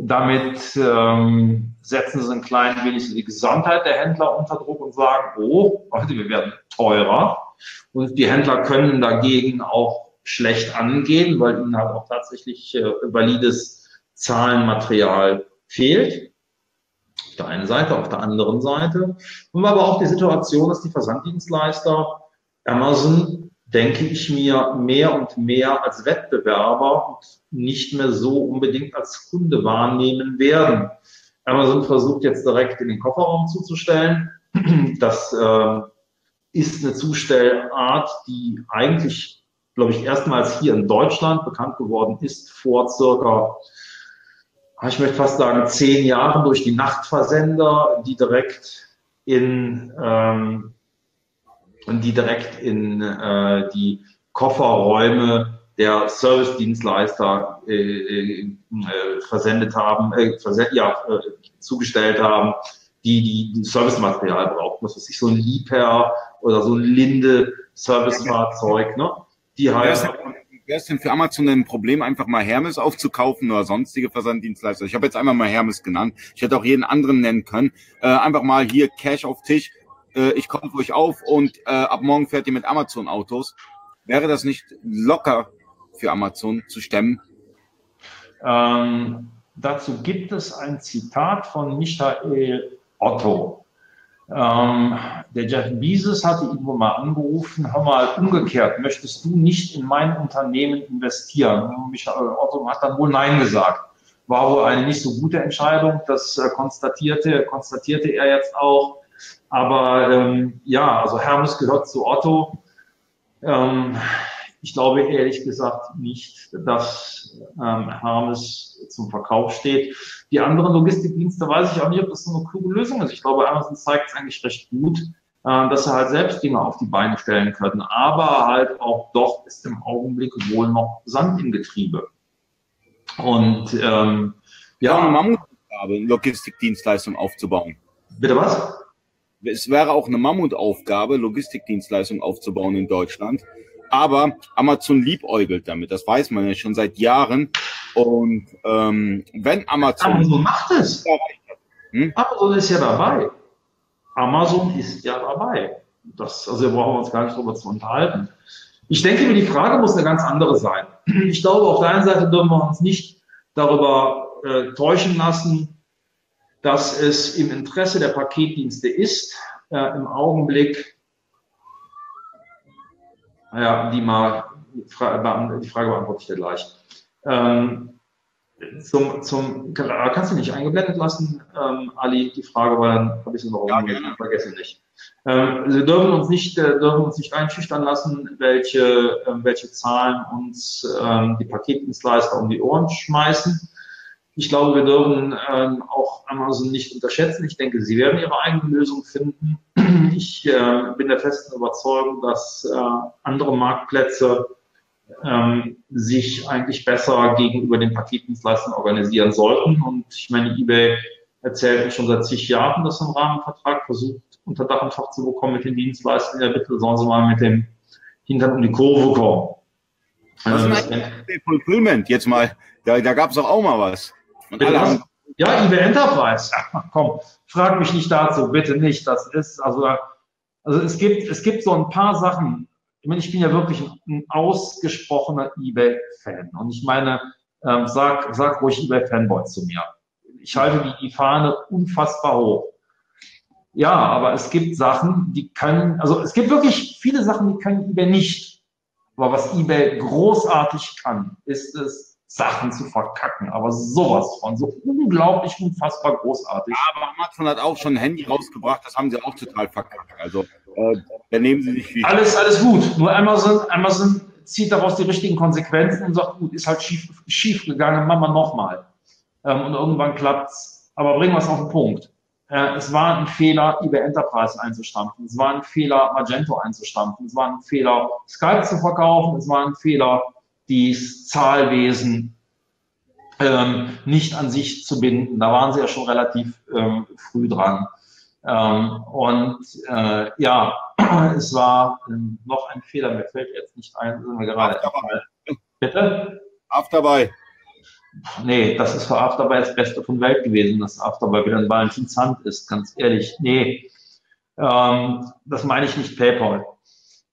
Damit ähm, setzen sie ein klein wenig die Gesamtheit der Händler unter Druck und sagen, oh, Leute, wir werden teurer. Und die Händler können dagegen auch schlecht angehen, weil ihnen halt auch tatsächlich äh, valides Zahlenmaterial fehlt. Auf der einen Seite, auf der anderen Seite. Und aber auch die Situation, dass die Versanddienstleister Amazon, denke ich mir, mehr und mehr als Wettbewerber und nicht mehr so unbedingt als Kunde wahrnehmen werden. Amazon versucht jetzt direkt in den Kofferraum zuzustellen. Das äh, ist eine Zustellart, die eigentlich, glaube ich, erstmals hier in Deutschland bekannt geworden ist, vor circa, ich möchte fast sagen, zehn Jahren durch die Nachtversender, die direkt in, ähm, die direkt in äh, die Kofferräume der Service-Dienstleister äh, äh, versendet haben, äh, versend, ja, äh, zugestellt haben, die, die Servicematerial brauchen. Was weiß ich, so ein Liebherr oder so ein Linde Servicefahrzeug, ne? Die halt. Wäre es denn für Amazon ein Problem, einfach mal Hermes aufzukaufen oder sonstige Versanddienstleister? Ich habe jetzt einmal mal Hermes genannt. Ich hätte auch jeden anderen nennen können. Äh, einfach mal hier Cash auf Tisch. Äh, ich komme euch auf und äh, ab morgen fährt ihr mit Amazon Autos. Wäre das nicht locker für Amazon zu stemmen? Ähm, dazu gibt es ein Zitat von Michael Otto. Ähm, der Jeff Bezos hatte ihn wohl mal angerufen, hör mal umgekehrt, möchtest du nicht in mein Unternehmen investieren? Michael Otto hat dann wohl Nein gesagt. War wohl eine nicht so gute Entscheidung, das äh, konstatierte, konstatierte er jetzt auch. Aber ähm, ja, also Hermes gehört zu Otto. Ähm, ich glaube ehrlich gesagt nicht, dass ähm, Hermes zum Verkauf steht. Die anderen Logistikdienste weiß ich auch nicht, ob das so eine kluge Lösung ist. Ich glaube, Amazon zeigt es eigentlich recht gut, äh, dass sie halt selbst Dinge auf die Beine stellen können. Aber halt auch doch ist im Augenblick wohl noch Sand im Getriebe. Und ähm, ja. Eine Mammutaufgabe, Logistikdienstleistung aufzubauen. Bitte was? Es wäre auch eine Mammutaufgabe, Logistikdienstleistung aufzubauen in Deutschland. Aber Amazon liebäugelt damit, das weiß man ja schon seit Jahren. Und ähm, wenn Amazon. Amazon macht es. Hm? Amazon ist ja dabei. Amazon ist ja dabei. Das, also wir brauchen uns gar nicht darüber zu unterhalten. Ich denke die Frage muss eine ganz andere sein. Ich glaube, auf der einen Seite dürfen wir uns nicht darüber äh, täuschen lassen, dass es im Interesse der Paketdienste ist, äh, im Augenblick Ja, die mal, die Frage beantworte ich dir gleich. Ähm, zum, zum, kannst du nicht eingeblendet lassen, ähm, Ali, die Frage, weil dann habe ich sie noch ja, vergessen nicht. Ähm, wir dürfen uns nicht, äh, dürfen uns nicht einschüchtern lassen, welche, äh, welche Zahlen uns ähm, die Paketdienstleister um die Ohren schmeißen. Ich glaube, wir dürfen ähm, auch Amazon nicht unterschätzen. Ich denke, sie werden ihre eigene Lösung finden. Ich äh, bin der festen Überzeugung, dass äh, andere Marktplätze ähm, sich eigentlich besser gegenüber den Paketdienstleistern organisieren sollten. Und ich meine, eBay erzählt schon seit zig Jahren, dass ein Rahmenvertrag versucht, unter Dach und Fach zu bekommen mit den Dienstleistern. Ja, bitte sollen sie mal mit dem Hintern um die Kurve kommen. Was ähm, Fulfillment jetzt mal? Da, da gab es doch auch mal was. Was? Ja, eBay Enterprise. Ach, komm, frag mich nicht dazu, bitte nicht. Das ist, also, also es gibt, es gibt so ein paar Sachen, ich meine, ich bin ja wirklich ein ausgesprochener eBay-Fan. Und ich meine, ähm, sag, sag ruhig eBay-Fanboy zu mir. Ich halte die Fahne unfassbar hoch. Ja, aber es gibt Sachen, die können, also es gibt wirklich viele Sachen, die können eBay nicht. Aber was eBay großartig kann, ist es, Sachen zu verkacken. Aber sowas von, so unglaublich unfassbar großartig. Aber Amazon hat auch schon ein Handy rausgebracht, das haben sie auch total verkackt. Also äh, da nehmen sie sich viel. Alles, alles gut. Nur Amazon, Amazon zieht daraus die richtigen Konsequenzen und sagt, gut, ist halt schief, schief gegangen, machen wir nochmal. Ähm, und irgendwann klappt's. Aber bringen wir es auf den Punkt. Äh, es war ein Fehler, eBay Enterprise einzustampfen. Es war ein Fehler, Magento einzustampfen. Es war ein Fehler, Skype zu verkaufen. Es war ein Fehler, das Zahlwesen ähm, nicht an sich zu binden. Da waren sie ja schon relativ ähm, früh dran. Ähm, und äh, ja, es war ähm, noch ein Fehler, mir fällt jetzt nicht ein, sind wir gerade. Bitte? Afterby. Nee, das ist für Afterby das Beste von Welt gewesen, dass Afterby wieder ein Valentins Hand ist, ganz ehrlich. Nee, ähm, das meine ich nicht PayPal.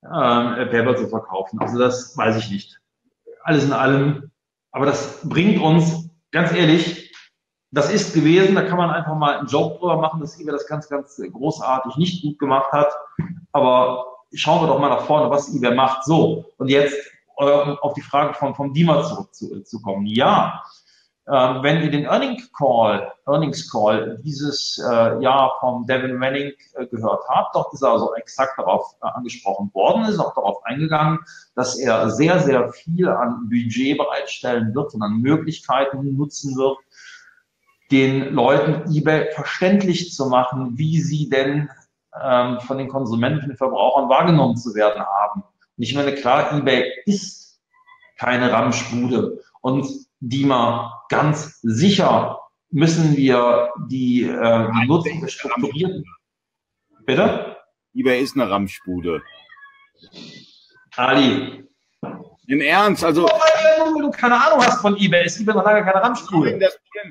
Ähm, PayPal zu verkaufen. Also das weiß ich nicht. Alles in allem. Aber das bringt uns, ganz ehrlich, das ist gewesen, da kann man einfach mal einen Joke drüber machen, dass eBay das ganz, ganz großartig nicht gut gemacht hat. Aber schauen wir doch mal nach vorne, was eBay macht. So, und jetzt äh, auf die Frage von, vom Dima zurückzukommen. Ja, äh, wenn ihr den Earning Call, Earnings Call dieses äh, Jahr vom Devin Manning äh, gehört habt, dort ist er also exakt darauf äh, angesprochen worden, ist auch darauf eingegangen, dass er sehr, sehr viel an Budget bereitstellen wird und an Möglichkeiten nutzen wird, den Leuten eBay verständlich zu machen, wie sie denn ähm, von den Konsumenten, den Verbrauchern wahrgenommen zu werden haben. Und ich meine, klar, eBay ist keine Ramschbude und DIMA ganz sicher müssen wir die, äh, die Nutzung strukturieren. Bitte? eBay ist eine Ramschbude. Ali, im Ernst, also. Wenn du keine Ahnung hast von eBay, ist eBay noch lange keine Ramschbude.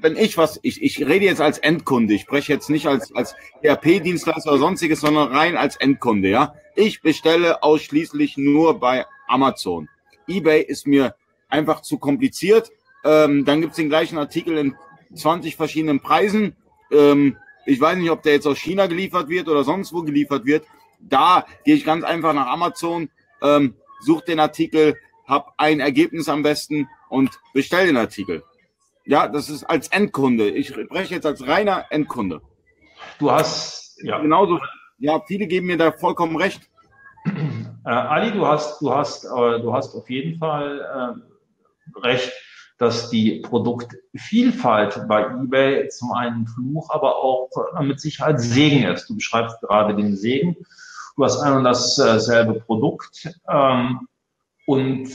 Wenn ich was, ich, ich rede jetzt als Endkunde, ich spreche jetzt nicht als, als ERP-Dienstleister oder sonstiges, sondern rein als Endkunde, ja. Ich bestelle ausschließlich nur bei Amazon. eBay ist mir einfach zu kompliziert. Ähm, dann gibt's den gleichen Artikel in 20 verschiedenen Preisen. Ähm, ich weiß nicht, ob der jetzt aus China geliefert wird oder sonst wo geliefert wird. Da gehe ich ganz einfach nach Amazon, ähm, suche den Artikel, habe ein Ergebnis am besten und bestell den Artikel. Ja, das ist als Endkunde. Ich spreche jetzt als reiner Endkunde. Du hast ja genauso. Ja, viele geben mir da vollkommen recht. Äh, Ali, du hast, du hast, äh, du hast auf jeden Fall äh, recht, dass die Produktvielfalt bei eBay zum einen Fluch, aber auch mit Sicherheit Segen ist. Du beschreibst gerade den Segen. Du hast ein und dasselbe Produkt. Ähm, und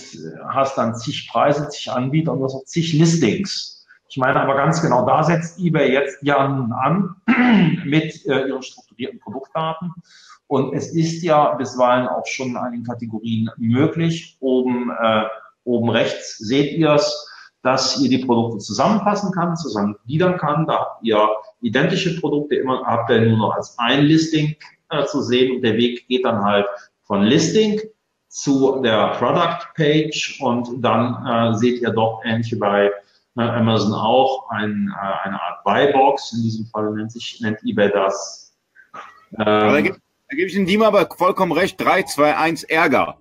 hast dann zig Preise, zig Anbieter und du hast auch zig Listings. Ich meine aber ganz genau, da setzt eBay jetzt ja an mit äh, ihren strukturierten Produktdaten. Und es ist ja bisweilen auch schon in einigen Kategorien möglich. Oben, äh, oben rechts seht ihr es, dass ihr die Produkte zusammenfassen kann, zusammengliedern kann. Da habt ihr identische Produkte immer, habt ihr nur noch als ein Listing äh, zu sehen und der Weg geht dann halt von Listing zu der Product Page und dann äh, seht ihr doch ähnlich wie bei äh, Amazon auch ein, äh, eine Art Buybox. In diesem Fall nennt sich nennt eBay das. Ähm, da, gebe, da gebe ich dem Dima aber vollkommen recht. 3, 2, 1 Ärger.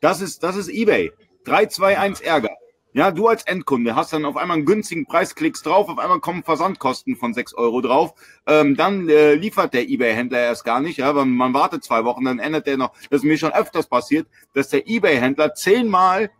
Das ist, das ist eBay. 3, 2, 1 Ärger. Ja, du als Endkunde hast dann auf einmal einen günstigen Preis, klickst drauf, auf einmal kommen Versandkosten von 6 Euro drauf. Ähm, dann äh, liefert der Ebay-Händler erst gar nicht, ja, weil man wartet zwei Wochen, dann ändert der noch, das ist mir schon öfters passiert, dass der Ebay-Händler zehnmal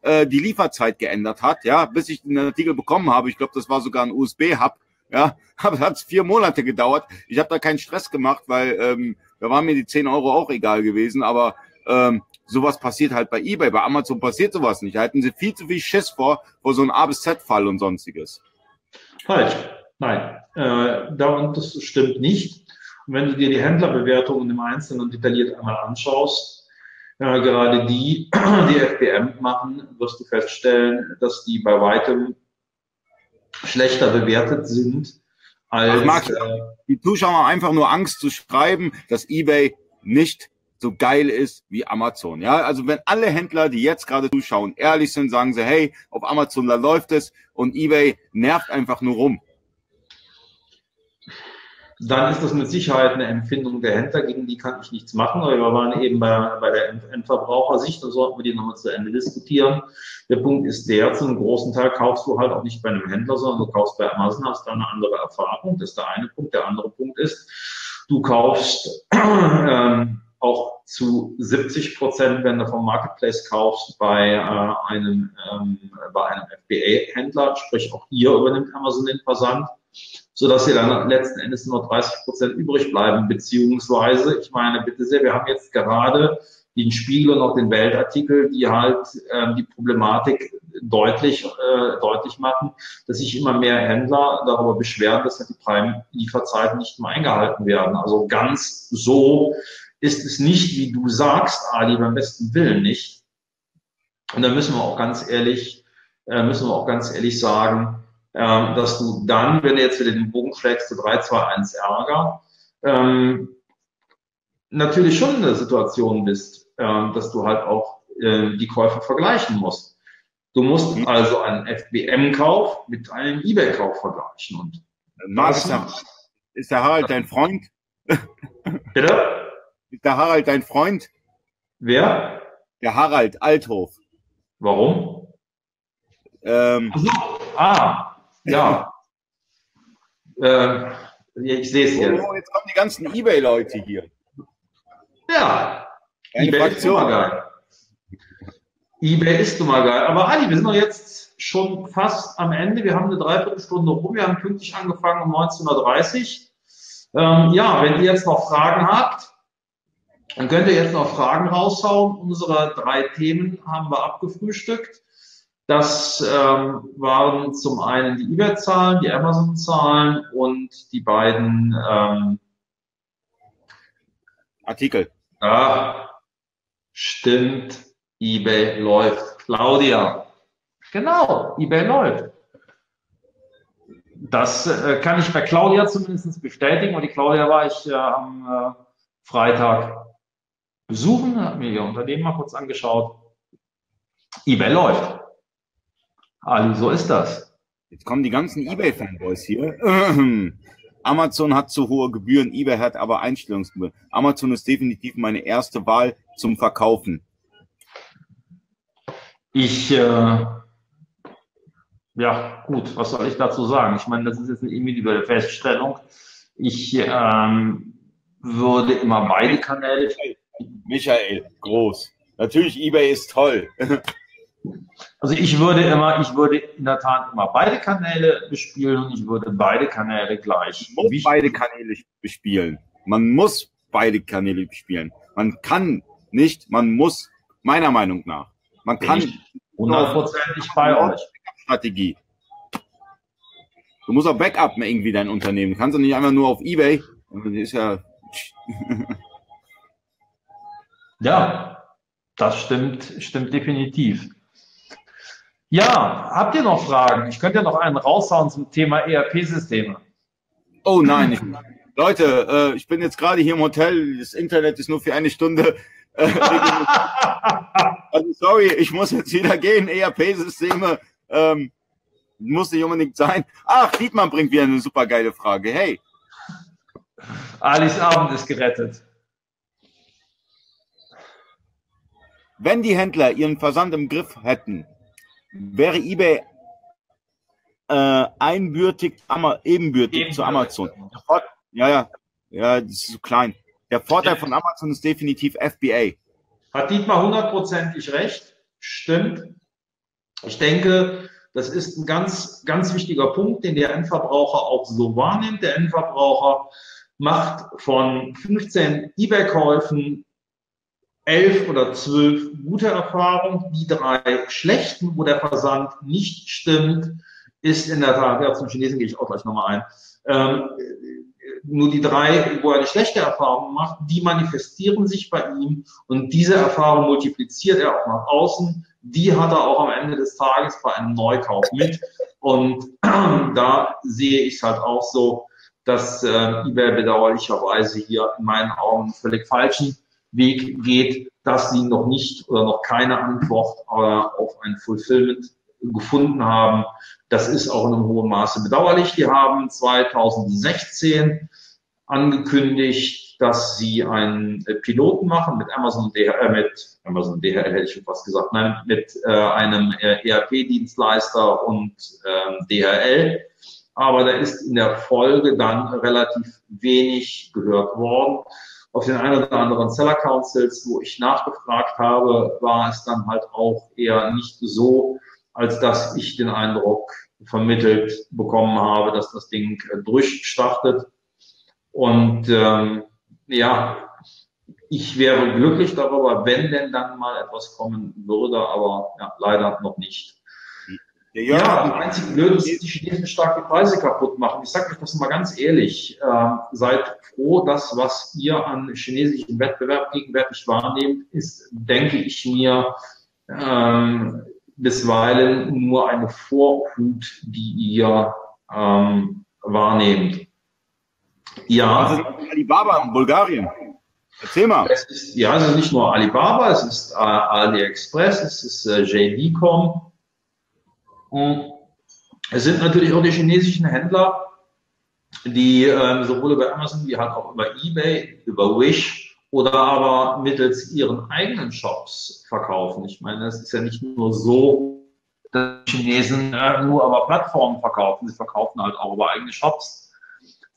äh, die Lieferzeit geändert hat, ja, bis ich den Artikel bekommen habe. Ich glaube, das war sogar ein USB-Hub, ja, aber hat vier Monate gedauert. Ich habe da keinen Stress gemacht, weil ähm, da waren mir die 10 Euro auch egal gewesen, aber ähm, sowas passiert halt bei eBay. Bei Amazon passiert sowas nicht. Da halten sie viel zu viel Schiss vor, vor so einem A bis Z-Fall und sonstiges. Falsch. Nein, äh, da, das stimmt nicht. Und wenn du dir die Händlerbewertungen im Einzelnen detailliert einmal anschaust, äh, gerade die, die FBM machen, wirst du feststellen, dass die bei weitem schlechter bewertet sind als. Mag, äh, die Zuschauer haben einfach nur Angst zu schreiben, dass eBay nicht so geil ist wie Amazon. Ja, also wenn alle Händler, die jetzt gerade zuschauen, ehrlich sind, sagen sie, hey, auf Amazon, da läuft es und eBay nervt einfach nur rum. Dann ist das mit Sicherheit eine Empfindung der Händler, gegen die kann ich nichts machen, aber wir waren eben bei, bei der Endverbrauchersicht, da sollten wir die nochmal zu Ende diskutieren. Der Punkt ist der, zum großen Teil kaufst du halt auch nicht bei einem Händler, sondern du kaufst bei Amazon, hast da eine andere Erfahrung. Das ist der eine Punkt. Der andere Punkt ist, du kaufst ähm, auch zu 70 Prozent, wenn du vom Marketplace kaufst, bei äh, einem, ähm, bei einem FBA-Händler, sprich auch hier übernimmt Amazon den Versand, so dass hier dann letzten Endes nur 30 Prozent übrig bleiben, beziehungsweise, ich meine, bitte sehr, wir haben jetzt gerade den Spiegel und auch den Weltartikel, die halt ähm, die Problematik deutlich, äh, deutlich machen, dass sich immer mehr Händler darüber beschweren, dass halt die Prime-Lieferzeiten nicht mehr eingehalten werden. Also ganz so ist es nicht, wie du sagst, Ali, beim besten Willen nicht. Und da müssen wir auch ganz ehrlich, äh, müssen wir auch ganz ehrlich sagen, äh, dass du dann, wenn du jetzt wieder den Bogen schlägst zu 3, 2, 1 Ärger, ähm, natürlich schon in der Situation bist, äh, dass du halt auch äh, die Käufer vergleichen musst. Du musst mhm. also einen FBM-Kauf mit einem eBay-Kauf vergleichen. Und Marc, ist, der, ist der Harald dein Freund? Bitte? Der Harald dein Freund? Wer? Der Harald Althof. Warum? Ähm, so. Ah, ja. äh, ich sehe es jetzt. Oh, jetzt kommen die ganzen Ebay-Leute hier. Ja. Eine eBay Fraktion. ist immer geil. eBay ist immer geil. Aber Ali, wir sind doch jetzt schon fast am Ende. Wir haben eine Dreiviertelstunde rum. Wir haben pünktlich angefangen um 19.30 Uhr. Ähm, ja, wenn ihr jetzt noch Fragen habt, dann könnt ihr jetzt noch Fragen raushauen. Unsere drei Themen haben wir abgefrühstückt. Das ähm, waren zum einen die eBay-Zahlen, die Amazon-Zahlen und die beiden ähm, Artikel. Ah, stimmt. eBay läuft. Claudia. Genau, eBay läuft. Das äh, kann ich bei Claudia zumindest bestätigen. Und die Claudia war ich äh, am äh, Freitag besuchen, habe mir ihr Unternehmen mal kurz angeschaut. eBay läuft. Ali, so ist das. Jetzt kommen die ganzen eBay-Fanboys hier. Amazon hat zu hohe Gebühren, eBay hat aber Einstellungsgebühren. Amazon ist definitiv meine erste Wahl zum Verkaufen. Ich, äh, ja, gut, was soll ich dazu sagen? Ich meine, das ist jetzt eine individuelle Feststellung. Ich ähm, würde immer beide Kanäle Michael, groß. Natürlich, eBay ist toll. Also ich würde immer, ich würde in der Tat immer beide Kanäle bespielen und ich würde beide Kanäle gleich. Man muss beide Kanäle bespielen. Man muss beide Kanäle bespielen. Man kann nicht, man muss, meiner Meinung nach. Man kann hundertprozentig bei euch. Strategie. Du musst auch Backup irgendwie dein Unternehmen. Du kannst doch nicht einfach nur auf Ebay. Das ist ja. Ja, das stimmt, stimmt definitiv. Ja, habt ihr noch Fragen? Ich könnte ja noch einen raushauen zum Thema ERP-Systeme. Oh nein, ich, Leute, äh, ich bin jetzt gerade hier im Hotel. Das Internet ist nur für eine Stunde. Äh, also sorry, ich muss jetzt wieder gehen. ERP-Systeme ähm, muss nicht unbedingt sein. Ach, Dietmar bringt wieder eine super geile Frage. Hey. Alis Abend ist gerettet. Wenn die Händler ihren Versand im Griff hätten, wäre eBay äh, einbürtig, aber ebenbürtig Eben zu Amazon. Ja, ja, ja, das ist so klein. Der Vorteil von Amazon ist definitiv FBA. Hat Dietmar hundertprozentig recht. Stimmt. Ich denke, das ist ein ganz, ganz wichtiger Punkt, den der Endverbraucher auch so wahrnimmt. Der Endverbraucher macht von 15 eBay-Käufen elf oder zwölf gute Erfahrungen. Die drei schlechten, wo der Versand nicht stimmt, ist in der Tat, ja, zum Chinesen gehe ich auch gleich nochmal ein, ähm, nur die drei, wo er eine schlechte Erfahrung macht, die manifestieren sich bei ihm und diese Erfahrung multipliziert er auch nach außen. Die hat er auch am Ende des Tages bei einem Neukauf mit. Und da sehe ich es halt auch so, dass äh, eBay bedauerlicherweise hier in meinen Augen völlig falschen Weg geht, dass sie noch nicht oder noch keine Antwort äh, auf ein Fulfillment gefunden haben. Das ist auch in einem hohen Maße bedauerlich. Die haben 2016 angekündigt, dass sie einen äh, Piloten machen mit Amazon DHL, äh, mit Amazon DHL hätte ich schon fast gesagt, nein, mit äh, einem äh, ERP-Dienstleister und ähm, DHL. Aber da ist in der Folge dann relativ wenig gehört worden. Auf den ein oder anderen Seller Councils, wo ich nachgefragt habe, war es dann halt auch eher nicht so, als dass ich den Eindruck vermittelt bekommen habe, dass das Ding äh, durchstartet. Und ähm, ja, ich wäre glücklich darüber, wenn denn dann mal etwas kommen würde, aber ja, leider noch nicht. Ja, ja die einzige Blöde ist, dass die Chinesen stark die Preise kaputt machen. Ich sage euch das mal ganz ehrlich. Äh, seid froh, dass was ihr an chinesischen Wettbewerb gegenwärtig wahrnehmt, ist, denke ich mir, ähm, bisweilen nur eine Vorhut, die ihr ähm, wahrnehmt. Ja. Also Alibaba in Bulgarien. Erzähl mal. Es ist, ja, es ist nicht nur Alibaba, es ist äh, AliExpress, es ist äh, JD.com. Und es sind natürlich auch die chinesischen Händler, die ähm, sowohl über Amazon wie halt auch über eBay, über Wish oder aber mittels ihren eigenen Shops verkaufen. Ich meine, es ist ja nicht nur so, dass Chinesen äh, nur über Plattformen verkaufen, sie verkaufen halt auch über eigene Shops.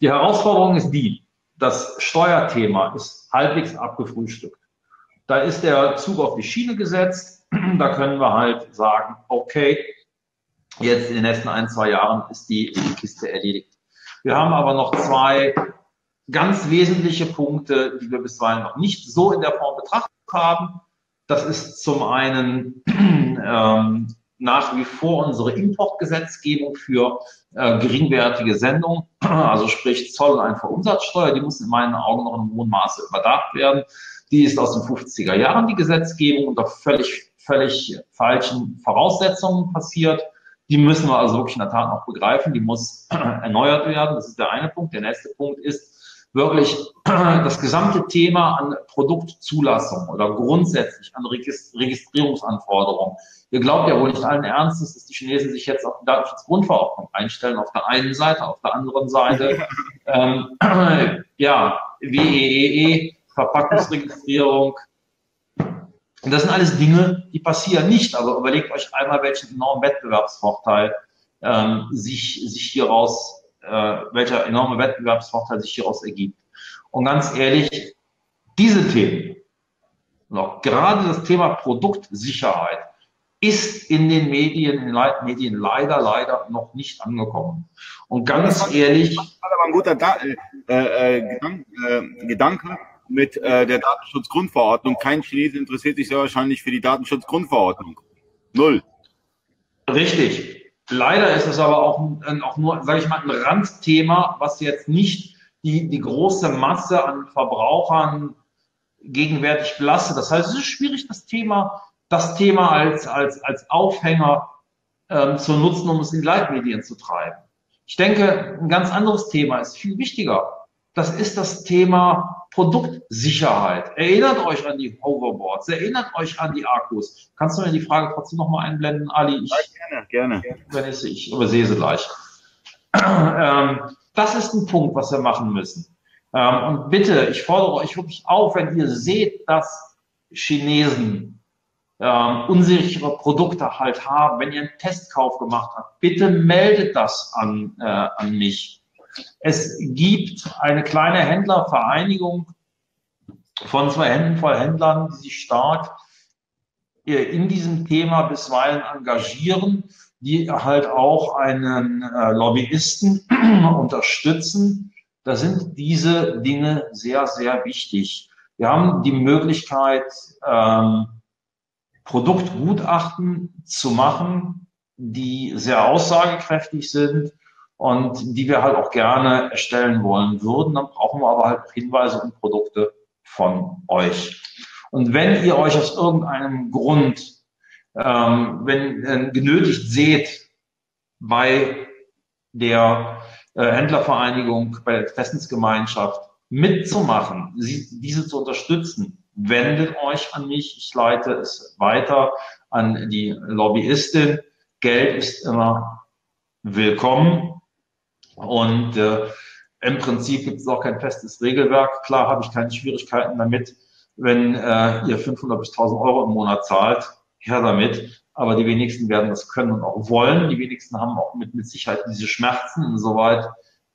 Die Herausforderung ist die, das Steuerthema ist halbwegs abgefrühstückt. Da ist der Zug auf die Schiene gesetzt. Da können wir halt sagen, okay, jetzt in den nächsten ein, zwei Jahren ist die, die Kiste erledigt. Wir haben aber noch zwei ganz wesentliche Punkte, die wir bisweilen noch nicht so in der Form betrachtet haben. Das ist zum einen ähm, nach wie vor unsere Importgesetzgebung für äh, geringwertige Sendungen, also sprich Zoll- und Einfuhrumsatzsteuer, die muss in meinen Augen noch in hohen Maße überdacht werden. Die ist aus den 50er Jahren, die Gesetzgebung, unter völlig, völlig falschen Voraussetzungen passiert. Die müssen wir also wirklich in der Tat noch begreifen. Die muss erneuert werden. Das ist der eine Punkt. Der nächste Punkt ist, wirklich das gesamte Thema an Produktzulassung oder grundsätzlich an Registrierungsanforderungen. Ihr glaubt ja wohl nicht allen Ernstes, dass die Chinesen sich jetzt auf die Datenschutzgrundverordnung einstellen, auf der einen Seite, auf der anderen Seite, ähm, ja, WEEE, e, Verpackungsregistrierung. Und das sind alles Dinge, die passieren nicht. Also überlegt euch einmal, welchen enormen Wettbewerbsvorteil ähm, sich, sich hieraus äh, welcher enorme Wettbewerbsvorteil sich hieraus ergibt. Und ganz ehrlich, diese Themen, noch gerade das Thema Produktsicherheit, ist in den Medien, in den Medien leider, leider noch nicht angekommen. Und ganz das ehrlich. Das aber ein guter da äh, äh, Gedanke, äh, Gedanke mit äh, der Datenschutzgrundverordnung. Kein Chinese interessiert sich sehr wahrscheinlich für die Datenschutzgrundverordnung. Null. Richtig. Leider ist es aber auch, auch nur, sage ich mal, ein Randthema, was jetzt nicht die, die große Masse an Verbrauchern gegenwärtig belastet. Das heißt, es ist schwierig, das Thema, das Thema als, als, als Aufhänger ähm, zu nutzen, um es in die Leitmedien zu treiben. Ich denke, ein ganz anderes Thema ist viel wichtiger. Das ist das Thema Produktsicherheit. Erinnert euch an die Hoverboards, erinnert euch an die Akkus. Kannst du mir die Frage trotzdem nochmal einblenden, Ali? Ich, ja, gerne, gerne. Übernisse, ich übersehe sie gleich. Ähm, das ist ein Punkt, was wir machen müssen. Ähm, und bitte, ich fordere euch wirklich auf, wenn ihr seht, dass Chinesen ähm, unsichere Produkte halt haben, wenn ihr einen Testkauf gemacht habt, bitte meldet das an, äh, an mich. Es gibt eine kleine Händlervereinigung von zwei Händen voll Händlern, die sich stark äh, in diesem Thema bisweilen engagieren, die halt auch einen äh, Lobbyisten unterstützen. Da sind diese Dinge sehr, sehr wichtig. Wir haben die Möglichkeit, ähm, Produktgutachten zu machen, die sehr aussagekräftig sind und die wir halt auch gerne erstellen wollen würden. Dann brauchen wir aber halt Hinweise und Produkte von euch. Und wenn ihr euch aus irgendeinem Grund, ähm, wenn äh, genötigt seht, bei der äh, Händlervereinigung, bei der Interessensgemeinschaft mitzumachen, sie, diese zu unterstützen, wendet euch an mich. Ich leite es weiter an die Lobbyistin. Geld ist immer willkommen. Und äh, im Prinzip gibt es auch kein festes Regelwerk. Klar habe ich keine Schwierigkeiten damit, wenn äh, ihr 500 bis 1000 Euro im Monat zahlt. Her damit. Aber die wenigsten werden das können und auch wollen. Die wenigsten haben auch mit, mit Sicherheit diese Schmerzen. Insoweit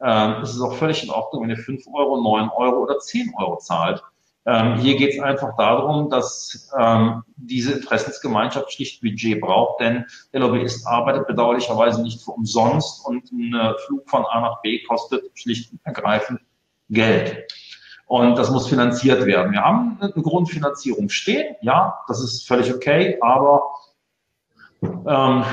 ähm, ist es auch völlig in Ordnung, wenn ihr 5 Euro, 9 Euro oder 10 Euro zahlt. Ähm, hier geht es einfach darum, dass ähm, diese Interessensgemeinschaft schlicht Budget braucht, denn der Lobbyist arbeitet bedauerlicherweise nicht für umsonst und ein äh, Flug von A nach B kostet schlicht und ergreifend Geld. Und das muss finanziert werden. Wir haben eine Grundfinanzierung stehen, ja, das ist völlig okay, aber ähm,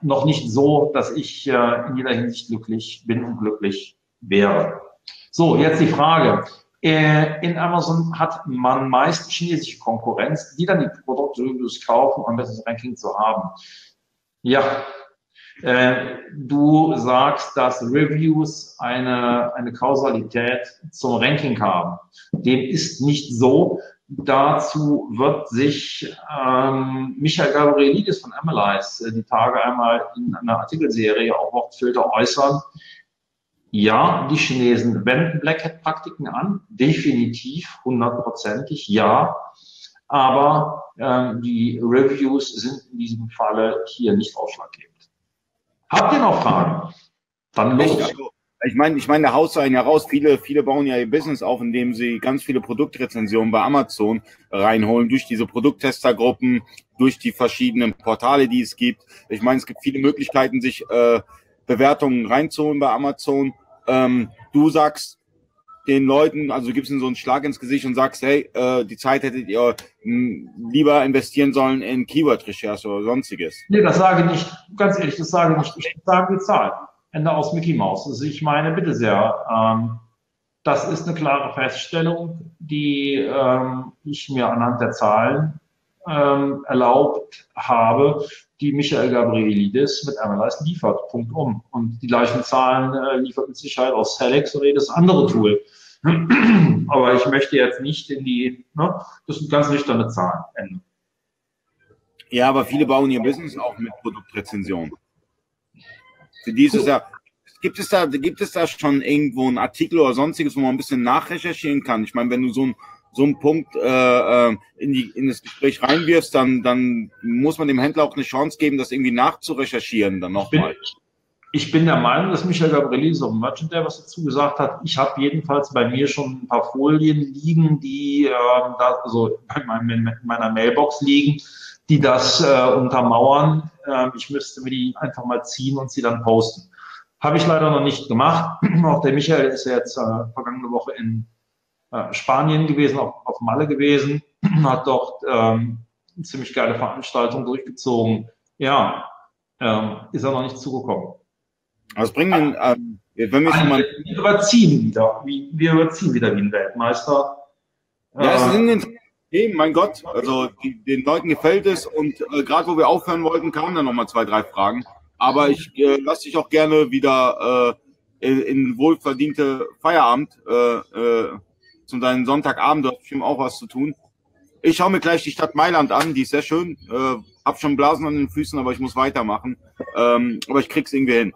noch nicht so, dass ich äh, in jeder Hinsicht glücklich bin und glücklich wäre. So, jetzt die Frage. Äh, in Amazon hat man meist chinesische Konkurrenz, die dann die Produkte kaufen, um ein besseres Ranking zu haben. Ja, äh, du sagst, dass Reviews eine, eine Kausalität zum Ranking haben. Dem ist nicht so. Dazu wird sich ähm, Michael Gabrielidis von Analyze die Tage einmal in einer Artikelserie auf Wortfilter äußern. Ja, die Chinesen wenden Black Hat Praktiken an, definitiv, hundertprozentig, ja. Aber ähm, die Reviews sind in diesem Falle hier nicht ausschlaggebend. Habt ihr noch Fragen? Dann los. Ich meine, ich meine, da haust du einen ja raus. Viele, viele bauen ja ihr Business auf, indem sie ganz viele Produktrezensionen bei Amazon reinholen, durch diese Produkttestergruppen, durch die verschiedenen Portale, die es gibt. Ich meine, es gibt viele Möglichkeiten, sich äh, Bewertungen reinzuholen bei Amazon. Ähm, du sagst den Leuten, also gibst ihnen so einen Schlag ins Gesicht und sagst, hey, äh, die Zeit hättet ihr mh, lieber investieren sollen in Keyword-Recherche oder sonstiges. Nee, das sage ich nicht, ganz ehrlich, das sage ich nicht. Ich sage die Zahl. Ende aus Mickey Mouse. Also ich meine, bitte sehr, ähm, das ist eine klare Feststellung, die ähm, ich mir anhand der Zahlen ähm, erlaubt habe die Michael Gabrielidis mit Analyze liefert. Punkt um. Und die gleichen Zahlen äh, liefert mit Sicherheit auch Selex oder jedes andere Tool. Aber ich möchte jetzt nicht in die, ne, das sind ganz nüchterne Zahlen. Ende. Ja, aber viele bauen ihr Business auch mit Produktrezension. Für dieses Jahr. Gibt es da, gibt es da schon irgendwo einen Artikel oder sonstiges, wo man ein bisschen nachrecherchieren kann? Ich meine, wenn du so ein so einen Punkt äh, äh, in, die, in das Gespräch reinwirfst, dann, dann muss man dem Händler auch eine Chance geben, das irgendwie nachzurecherchieren dann nochmal. Ich bin der Meinung, dass Michael Gabrielli, so ein Merchant, der was dazu gesagt hat, ich habe jedenfalls bei mir schon ein paar Folien liegen, die äh, da, also in, meiner Mailbox liegen, die das äh, untermauern. Äh, ich müsste mir die einfach mal ziehen und sie dann posten. Habe ich leider noch nicht gemacht. Auch der Michael ist ja jetzt äh, vergangene Woche in äh, Spanien gewesen, auf, auf Malle gewesen, hat dort ähm, eine ziemlich geile Veranstaltung durchgezogen. Ja, ähm, ist er noch nicht zugekommen. Was bringen denn, ähm, wenn wir schon mal. Wir überziehen wieder, wir überziehen wieder wie ein Weltmeister. Ja, es sind äh, Hey, mein Gott, also die, den Leuten gefällt es und äh, gerade wo wir aufhören wollten, kamen dann nochmal zwei, drei Fragen. Aber ich äh, lasse dich auch gerne wieder äh, in, in wohlverdiente Feierabend äh, äh, zu deinem Sonntagabend, hast bestimmt auch was zu tun. Ich schaue mir gleich die Stadt Mailand an, die ist sehr schön. Äh, hab schon Blasen an den Füßen, aber ich muss weitermachen. Ähm, aber ich krieg's irgendwie hin.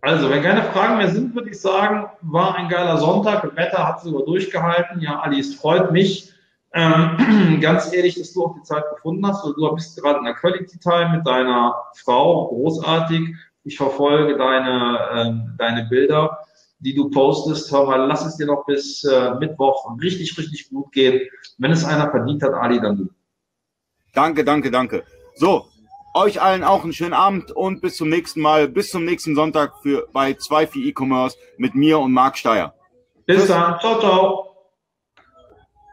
Also, wenn keine Fragen mehr sind, würde ich sagen, war ein geiler Sonntag. Das Wetter hat sogar durchgehalten. Ja, Alice, freut mich. Ähm, ganz ehrlich, dass du auch die Zeit gefunden hast, weil du bist gerade in der Quality Time mit deiner Frau, großartig. Ich verfolge deine, äh, deine Bilder, die du postest. Hör mal, lass es dir noch bis äh, Mittwoch richtig, richtig gut gehen. Wenn es einer verdient hat, Ali, dann du. Danke, danke, danke. So, euch allen auch einen schönen Abend und bis zum nächsten Mal, bis zum nächsten Sonntag für bei 2 für E-Commerce mit mir und Marc Steyer. Bis dann. Ciao, ciao.